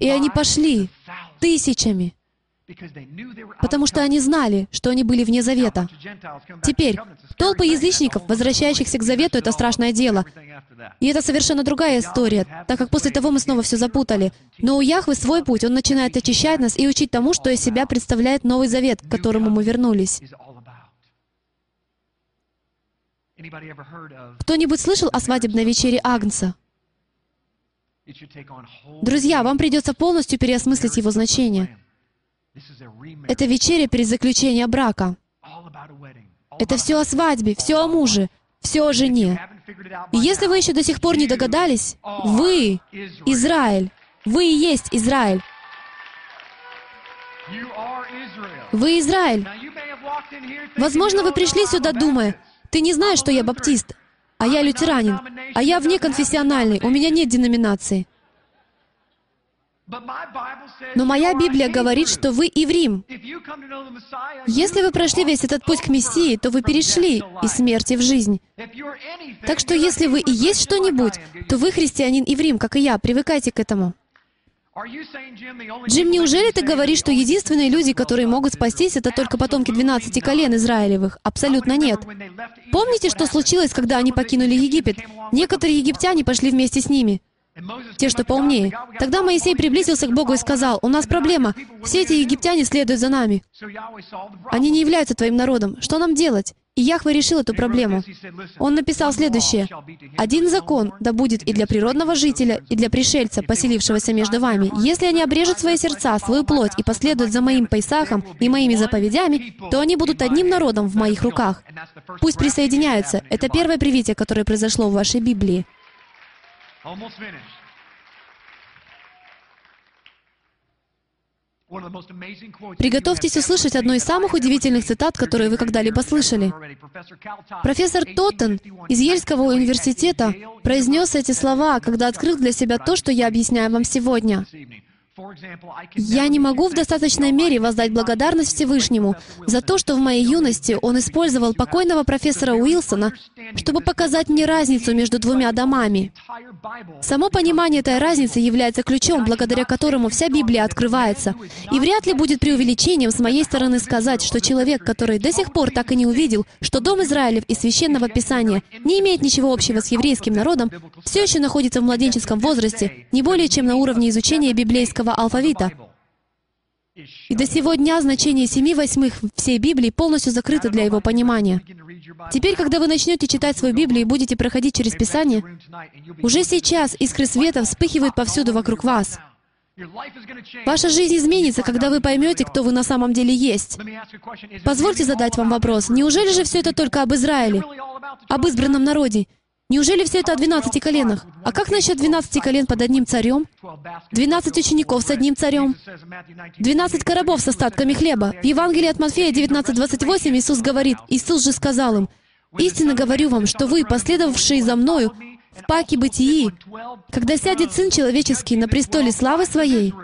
И они пошли тысячами потому что они знали, что они были вне завета. Теперь, толпы язычников, возвращающихся к завету, это страшное дело. И это совершенно другая история, так как после того мы снова все запутали. Но у Яхвы свой путь, Он начинает очищать нас и учить тому, что из себя представляет Новый Завет, к которому мы вернулись. Кто-нибудь слышал о свадебной вечере Агнца? Друзья, вам придется полностью переосмыслить его значение. Это вечеря перед заключением брака. Это все о свадьбе, все о муже, все о жене. И если вы еще до сих пор не догадались, вы Израиль. Вы и есть Израиль. Вы Израиль. Возможно, вы пришли сюда, думая, ты не знаешь, что я баптист, а я лютеранин, а я внеконфессиональный, у меня нет деноминации. Но моя Библия говорит, что вы Иврим. Если вы прошли весь этот путь к Мессии, то вы перешли из смерти в жизнь. Так что если вы и есть что-нибудь, то вы христианин Иврим, как и я. Привыкайте к этому. Джим, неужели ты говоришь, что единственные люди, которые могут спастись, это только потомки 12 колен Израилевых? Абсолютно нет. Помните, что случилось, когда они покинули Египет? Некоторые египтяне пошли вместе с ними. Те, что поумнее. Тогда Моисей приблизился к Богу и сказал, «У нас проблема. Все эти египтяне следуют за нами. Они не являются твоим народом. Что нам делать?» И Яхве решил эту проблему. Он написал следующее. «Один закон да будет и для природного жителя, и для пришельца, поселившегося между вами. Если они обрежут свои сердца, свою плоть и последуют за моим Пайсахом и моими заповедями, то они будут одним народом в моих руках. Пусть присоединяются. Это первое привитие, которое произошло в вашей Библии. Приготовьтесь услышать одну из самых удивительных цитат, которые вы когда-либо слышали. Профессор Тоттен из Ельского университета произнес эти слова, когда открыл для себя то, что я объясняю вам сегодня. Я не могу в достаточной мере воздать благодарность Всевышнему за то, что в моей юности он использовал покойного профессора Уилсона, чтобы показать мне разницу между двумя домами. Само понимание этой разницы является ключом, благодаря которому вся Библия открывается. И вряд ли будет преувеличением с моей стороны сказать, что человек, который до сих пор так и не увидел, что Дом Израилев и Священного Писания не имеет ничего общего с еврейским народом, все еще находится в младенческом возрасте, не более чем на уровне изучения библейского еврейского алфавита. И до сего дня значение семи восьмых всей Библии полностью закрыто для его понимания. Теперь, когда вы начнете читать свою Библию и будете проходить через Писание, уже сейчас искры света вспыхивают повсюду вокруг вас. Ваша жизнь изменится, когда вы поймете, кто вы на самом деле есть. Позвольте задать вам вопрос. Неужели же все это только об Израиле, об избранном народе? Неужели все это о 12 коленах? А как насчет 12 колен под одним царем? 12 учеников с одним царем? 12 коробов с остатками хлеба? В Евангелии от Матфея 19.28 Иисус говорит, Иисус же сказал им, «Истинно говорю вам, что вы, последовавшие за Мною, в паке бытии, когда сядет Сын Человеческий на престоле славы Своей,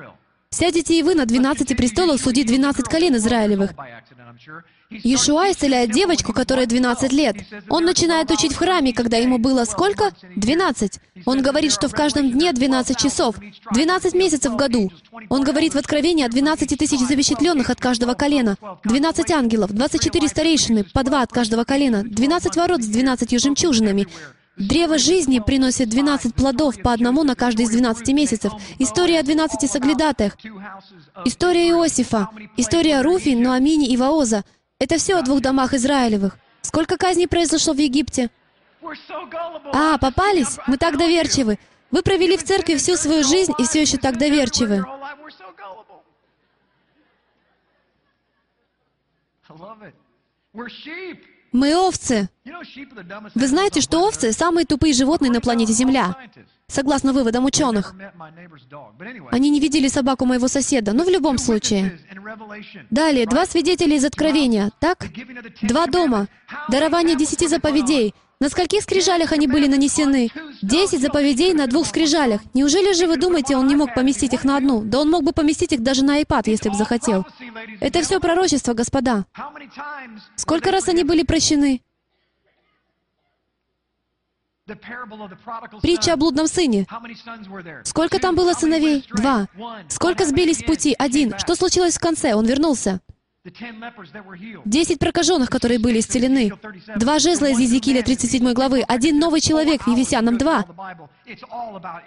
сядете и вы на 12 престолах судить 12 колен Израилевых. Иешуа исцеляет девочку, которая 12 лет. Он начинает учить в храме, когда ему было сколько? 12. Он говорит, что в каждом дне 12 часов, 12 месяцев в году. Он говорит в Откровении о 12 тысяч запечатленных от каждого колена, 12 ангелов, 24 старейшины, по два от каждого колена, 12 ворот с 12 жемчужинами. Древо жизни приносит 12 плодов по одному на каждый из 12 месяцев. История о 12 соглядатаях. История Иосифа. История Руфи, Нуамини и Ваоза. Это все о двух домах Израилевых. Сколько казней произошло в Египте? А, попались? Мы так доверчивы. Вы провели в церкви всю свою жизнь и все еще так доверчивы. Мы овцы. Вы знаете, что овцы — самые тупые животные на планете Земля, согласно выводам ученых. Они не видели собаку моего соседа, но в любом случае. Далее, два свидетеля из Откровения, так? Два дома, дарование десяти заповедей — на скольких скрижалях они были нанесены? Десять заповедей на двух скрижалях. Неужели же вы думаете, он не мог поместить их на одну? Да он мог бы поместить их даже на iPad, если бы захотел. Это все пророчество, господа. Сколько раз они были прощены? Притча о блудном сыне. Сколько там было сыновей? Два. Сколько сбились с пути? Один. Что случилось в конце? Он вернулся. Десять прокаженных, которые были исцелены. Два жезла из Езекииля 37 главы. Один новый человек в Ефесянам 2.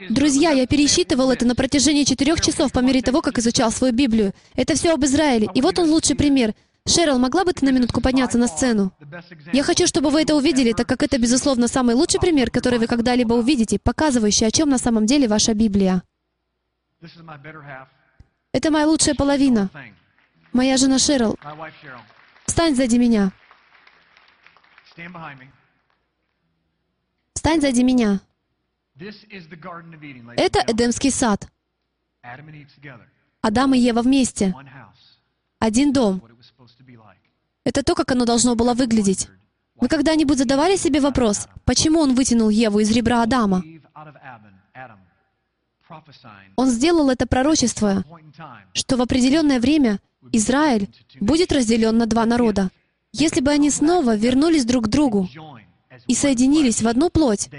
Друзья, я пересчитывал это на протяжении четырех часов по мере того, как изучал свою Библию. Это все об Израиле. И вот он лучший пример. Шерил, могла бы ты на минутку подняться на сцену? Я хочу, чтобы вы это увидели, так как это, безусловно, самый лучший пример, который вы когда-либо увидите, показывающий, о чем на самом деле ваша Библия. Это моя лучшая половина. Моя жена Шерил. Встань сзади меня. Встань сзади меня. Это Эдемский сад. Адам и Ева вместе. Один дом. Это то, как оно должно было выглядеть. Вы когда-нибудь задавали себе вопрос, почему он вытянул Еву из ребра Адама? Он сделал это пророчество, что в определенное время Израиль будет разделен на два народа. Если бы они снова вернулись друг к другу и соединились в одну плоть,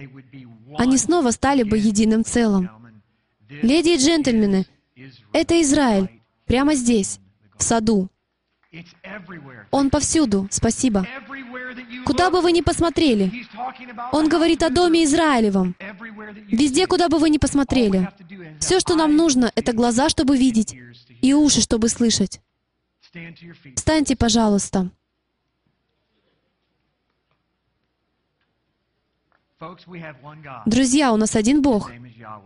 они снова стали бы единым целым. Леди и джентльмены, Это Израиль, прямо здесь, в саду. Он повсюду. Спасибо. Куда бы вы ни посмотрели, Он говорит о доме. Израилевом. Везде, куда бы вы ни посмотрели. Все, что нам нужно, это глаза, чтобы видеть, и уши, чтобы слышать. Встаньте, пожалуйста. Друзья, у нас один Бог.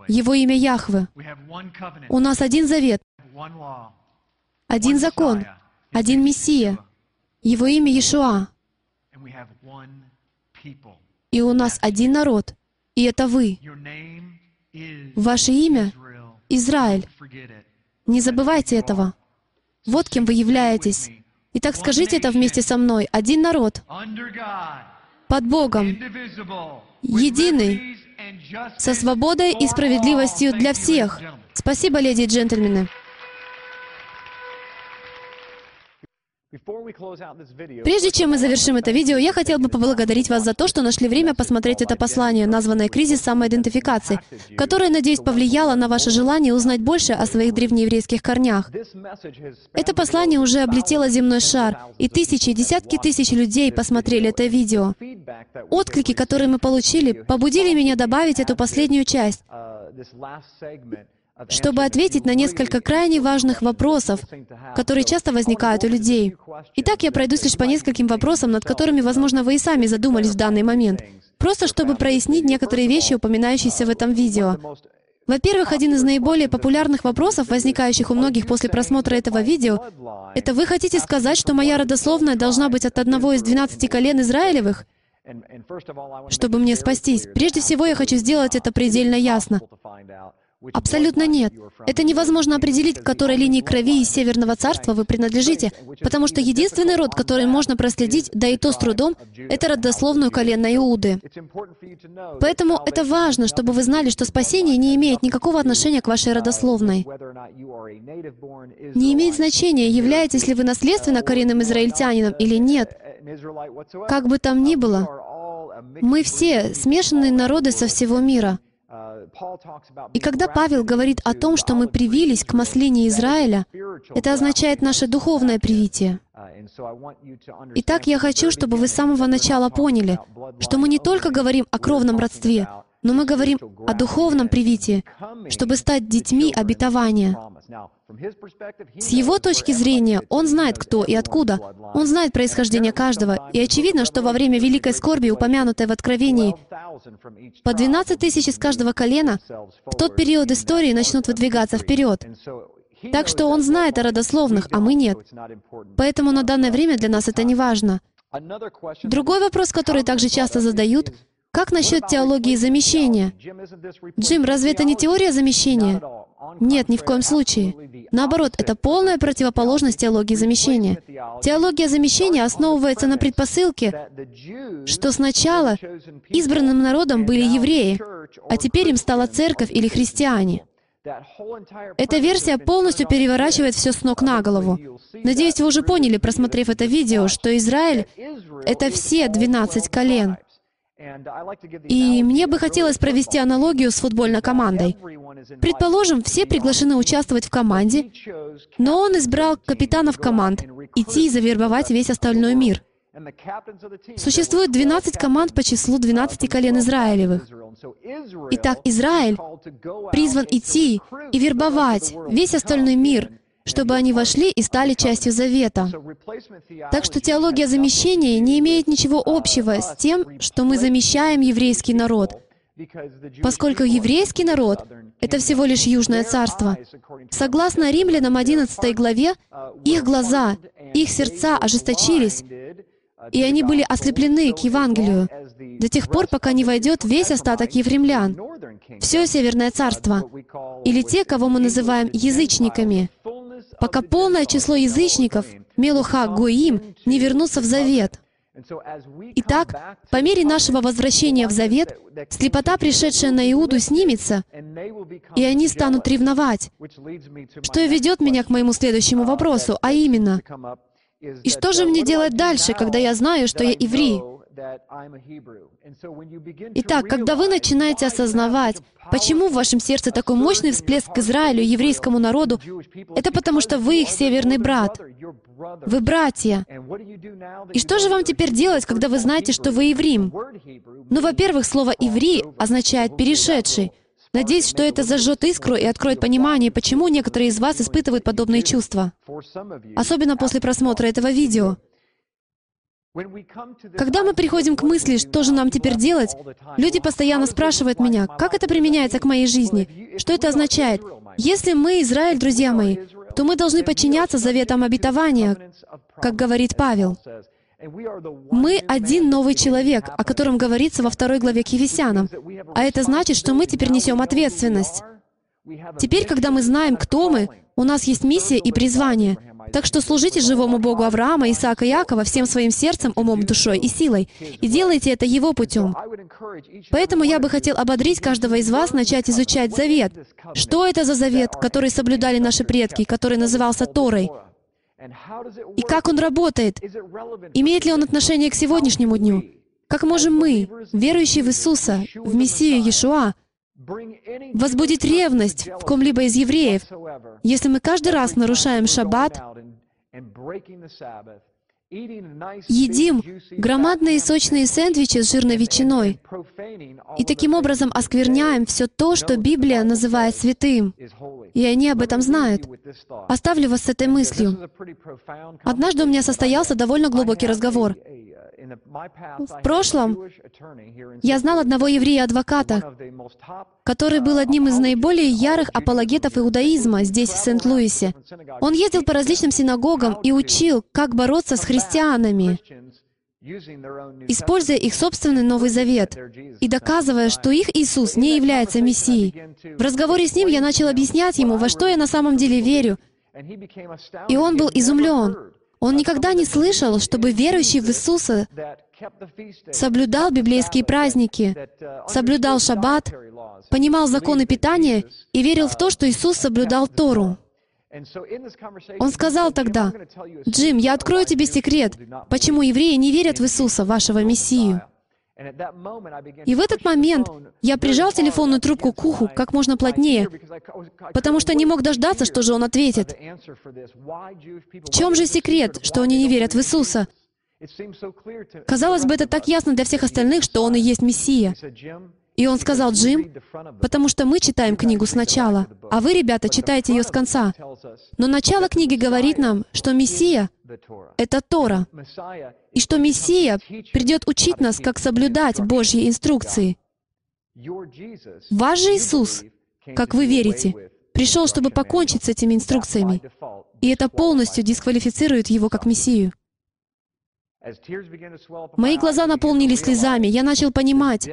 Его имя Яхве. У нас один завет, один закон, один Мессия. Его имя Иешуа. И у нас один народ. И это вы. Ваше имя Израиль. Не забывайте этого. Вот кем вы являетесь. Итак, скажите это вместе со мной. Один народ, под Богом, единый, со свободой и справедливостью для всех. Спасибо, леди и джентльмены. Прежде чем мы завершим это видео, я хотел бы поблагодарить вас за то, что нашли время посмотреть это послание, названное «Кризис самоидентификации», которое, надеюсь, повлияло на ваше желание узнать больше о своих древнееврейских корнях. Это послание уже облетело земной шар, и тысячи, десятки тысяч людей посмотрели это видео. Отклики, которые мы получили, побудили меня добавить эту последнюю часть, чтобы ответить на несколько крайне важных вопросов, которые часто возникают у людей. Итак, я пройдусь лишь по нескольким вопросам, над которыми, возможно, вы и сами задумались в данный момент. Просто чтобы прояснить некоторые вещи, упоминающиеся в этом видео. Во-первых, один из наиболее популярных вопросов, возникающих у многих после просмотра этого видео, это вы хотите сказать, что моя родословная должна быть от одного из 12 колен Израилевых? Чтобы мне спастись, прежде всего я хочу сделать это предельно ясно. Абсолютно нет. Это невозможно определить, к которой линии крови из Северного Царства вы принадлежите, потому что единственный род, который можно проследить, да и то с трудом, это родословную колена Иуды. Поэтому это важно, чтобы вы знали, что спасение не имеет никакого отношения к вашей родословной. Не имеет значения, являетесь ли вы наследственно коренным израильтянином или нет. Как бы там ни было, мы все смешанные народы со всего мира. И когда Павел говорит о том, что мы привились к маслине Израиля, это означает наше духовное привитие. Итак, я хочу, чтобы вы с самого начала поняли, что мы не только говорим о кровном родстве, но мы говорим о духовном привитии, чтобы стать детьми обетования. С его точки зрения, он знает, кто и откуда. Он знает происхождение каждого. И очевидно, что во время великой скорби, упомянутой в Откровении, по 12 тысяч из каждого колена в тот период истории начнут выдвигаться вперед. Так что он знает о родословных, а мы нет. Поэтому на данное время для нас это не важно. Другой вопрос, который также часто задают, как насчет теологии замещения? Джим, разве это не теория замещения? Нет, ни в коем случае. Наоборот, это полная противоположность теологии замещения. Теология замещения основывается на предпосылке, что сначала избранным народом были евреи, а теперь им стала церковь или христиане. Эта версия полностью переворачивает все с ног на голову. Надеюсь, вы уже поняли, просмотрев это видео, что Израиль — это все 12 колен. И мне бы хотелось провести аналогию с футбольной командой. Предположим, все приглашены участвовать в команде, но он избрал капитанов команд идти и завербовать весь остальной мир. Существует 12 команд по числу 12 колен Израилевых. Итак, Израиль призван идти и вербовать весь остальной мир, чтобы они вошли и стали частью завета. Так что теология замещения не имеет ничего общего с тем, что мы замещаем еврейский народ, поскольку еврейский народ — это всего лишь Южное Царство. Согласно Римлянам 11 главе, их глаза, их сердца ожесточились, и они были ослеплены к Евангелию до тех пор, пока не войдет весь остаток евремлян, все Северное Царство, или те, кого мы называем язычниками, пока полное число язычников, Мелуха Гоим, не вернутся в Завет. Итак, по мере нашего возвращения в Завет, слепота, пришедшая на Иуду, снимется, и они станут ревновать, что и ведет меня к моему следующему вопросу, а именно, и что же мне делать дальше, когда я знаю, что я еврей, Итак, когда вы начинаете осознавать, почему в вашем сердце такой мощный всплеск к Израилю, еврейскому народу, это потому что вы их северный брат. Вы братья. И что же вам теперь делать, когда вы знаете, что вы еврим? Ну, во-первых, слово «иври» означает «перешедший». Надеюсь, что это зажжет искру и откроет понимание, почему некоторые из вас испытывают подобные чувства. Особенно после просмотра этого видео. Когда мы приходим к мысли, что же нам теперь делать, люди постоянно спрашивают меня, как это применяется к моей жизни, что это означает. Если мы Израиль, друзья мои, то мы должны подчиняться заветам обетования, как говорит Павел. Мы один новый человек, о котором говорится во второй главе к Ефесянам. А это значит, что мы теперь несем ответственность. Теперь, когда мы знаем, кто мы, у нас есть миссия и призвание. Так что служите живому Богу Авраама, Исаака и Якова всем своим сердцем, умом, душой и силой. И делайте это Его путем. Поэтому я бы хотел ободрить каждого из вас начать изучать Завет. Что это за Завет, который соблюдали наши предки, который назывался Торой? И как он работает? Имеет ли он отношение к сегодняшнему дню? Как можем мы, верующие в Иисуса, в Мессию Иешуа, возбудить ревность в ком-либо из евреев, если мы каждый раз нарушаем шаббат, едим громадные сочные сэндвичи с жирной ветчиной и таким образом оскверняем все то, что Библия называет святым. И они об этом знают. Оставлю вас с этой мыслью. Однажды у меня состоялся довольно глубокий разговор. В прошлом я знал одного еврея-адвоката, который был одним из наиболее ярых апологетов иудаизма здесь, в Сент-Луисе. Он ездил по различным синагогам и учил, как бороться с христианами, используя их собственный Новый Завет и доказывая, что их Иисус не является Мессией. В разговоре с ним я начал объяснять ему, во что я на самом деле верю. И он был изумлен. Он никогда не слышал, чтобы верующий в Иисуса соблюдал библейские праздники, соблюдал шаббат, понимал законы питания и верил в то, что Иисус соблюдал Тору. Он сказал тогда, «Джим, я открою тебе секрет, почему евреи не верят в Иисуса, вашего Мессию. И в этот момент я прижал телефонную трубку к уху как можно плотнее, потому что не мог дождаться, что же он ответит. В чем же секрет, что они не верят в Иисуса? Казалось бы, это так ясно для всех остальных, что Он и есть Мессия. И он сказал, Джим, потому что мы читаем книгу сначала, а вы, ребята, читаете ее с конца. Но начало книги говорит нам, что Мессия — это Тора, и что Мессия придет учить нас, как соблюдать Божьи инструкции. Ваш же Иисус, как вы верите, пришел, чтобы покончить с этими инструкциями, и это полностью дисквалифицирует Его как Мессию. Мои глаза наполнились слезами, я начал понимать,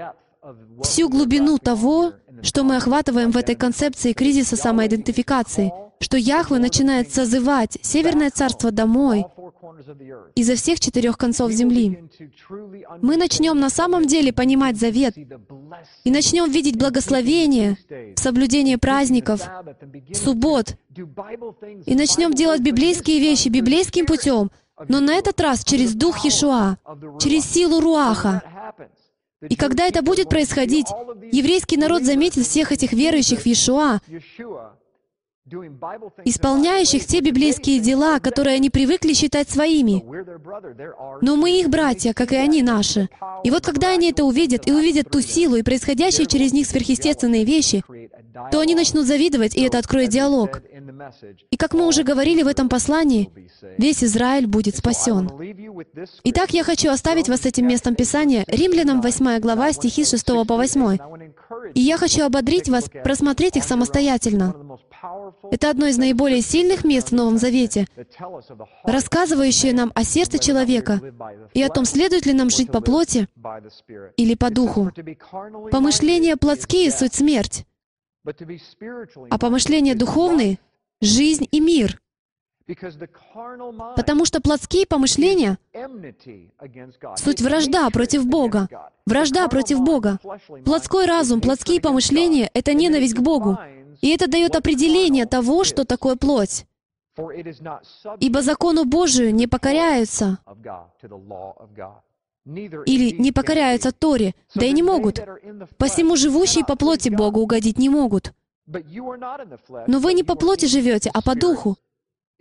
всю глубину того, что мы охватываем в этой концепции кризиса самоидентификации, что Яхве начинает созывать Северное Царство домой изо всех четырех концов земли. Мы начнем на самом деле понимать завет и начнем видеть благословение в соблюдении праздников, суббот, и начнем делать библейские вещи библейским путем, но на этот раз через Дух Иешуа, через силу Руаха, и когда это будет происходить, еврейский народ заметит всех этих верующих в Иешуа, исполняющих те библейские дела, которые они привыкли считать своими. Но мы их братья, как и они наши. И вот когда они это увидят, и увидят ту силу и происходящие через них сверхъестественные вещи, то они начнут завидовать, и это откроет диалог. И как мы уже говорили в этом послании, весь Израиль будет спасен. Итак, я хочу оставить вас с этим местом Писания, Римлянам 8 глава, стихи 6 по 8. И я хочу ободрить вас просмотреть их самостоятельно. Это одно из наиболее сильных мест в Новом Завете, рассказывающее нам о сердце человека и о том, следует ли нам жить по плоти или по духу. Помышления плотские — суть смерть, а помышления духовные — жизнь и мир. Потому что плотские помышления — суть вражда против Бога. Вражда против Бога. Плотской разум, плотские помышления — это ненависть к Богу. И это дает определение того, что такое плоть. Ибо закону Божию не покоряются. или не покоряются Торе, да и не могут. Посему живущие по плоти Богу угодить не могут. Но вы не по плоти живете, а по духу.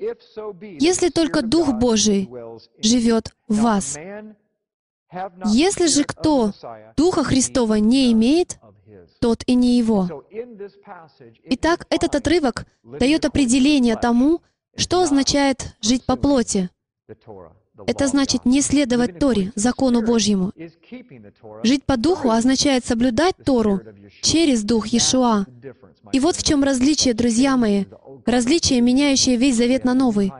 Если только Дух Божий живет в вас. Если же кто Духа Христова не имеет, тот и не его. Итак, этот отрывок дает определение тому, что означает жить по плоти. Это значит не следовать Торе, закону Божьему. Жить по духу означает соблюдать Тору через Дух Иешуа. И вот в чем различие, друзья мои. Различие, меняющее весь завет на новый.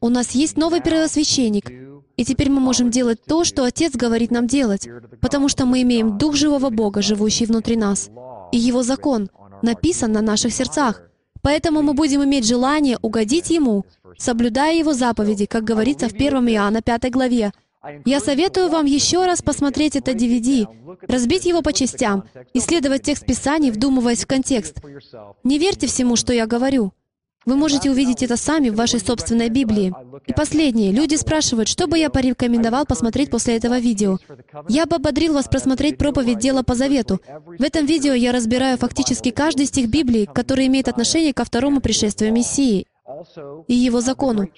У нас есть новый первосвященник, и теперь мы можем делать то, что Отец говорит нам делать, потому что мы имеем Дух живого Бога, живущий внутри нас. И Его закон написан на наших сердцах. Поэтому мы будем иметь желание угодить Ему, соблюдая Его заповеди, как говорится в 1 Иоанна 5 главе. Я советую вам еще раз посмотреть это DVD, разбить его по частям, исследовать текст Писаний, вдумываясь в контекст. Не верьте всему, что я говорю. Вы можете увидеть это сами в вашей собственной Библии. И последнее. Люди спрашивают, что бы я порекомендовал посмотреть после этого видео. Я бы ободрил вас просмотреть проповедь «Дело по завету». В этом видео я разбираю фактически каждый стих Библии, который имеет отношение ко второму пришествию Мессии и его закону.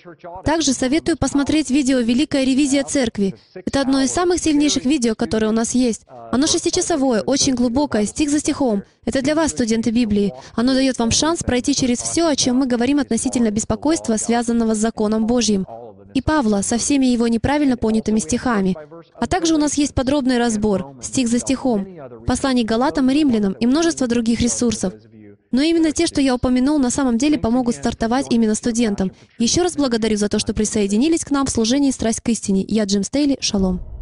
Также советую посмотреть видео «Великая ревизия церкви». Это одно из самых сильнейших видео, которое у нас есть. Оно шестичасовое, очень глубокое, стих за стихом. Это для вас, студенты Библии. Оно дает вам шанс пройти через все, о чем мы говорим относительно беспокойства, связанного с законом Божьим. И Павла со всеми его неправильно понятыми стихами. А также у нас есть подробный разбор, стих за стихом, посланий Галатам и Римлянам и множество других ресурсов. Но именно те, что я упомянул, на самом деле помогут стартовать именно студентам. Еще раз благодарю за то, что присоединились к нам в служении «Страсть к истине». Я Джим Стейли. Шалом.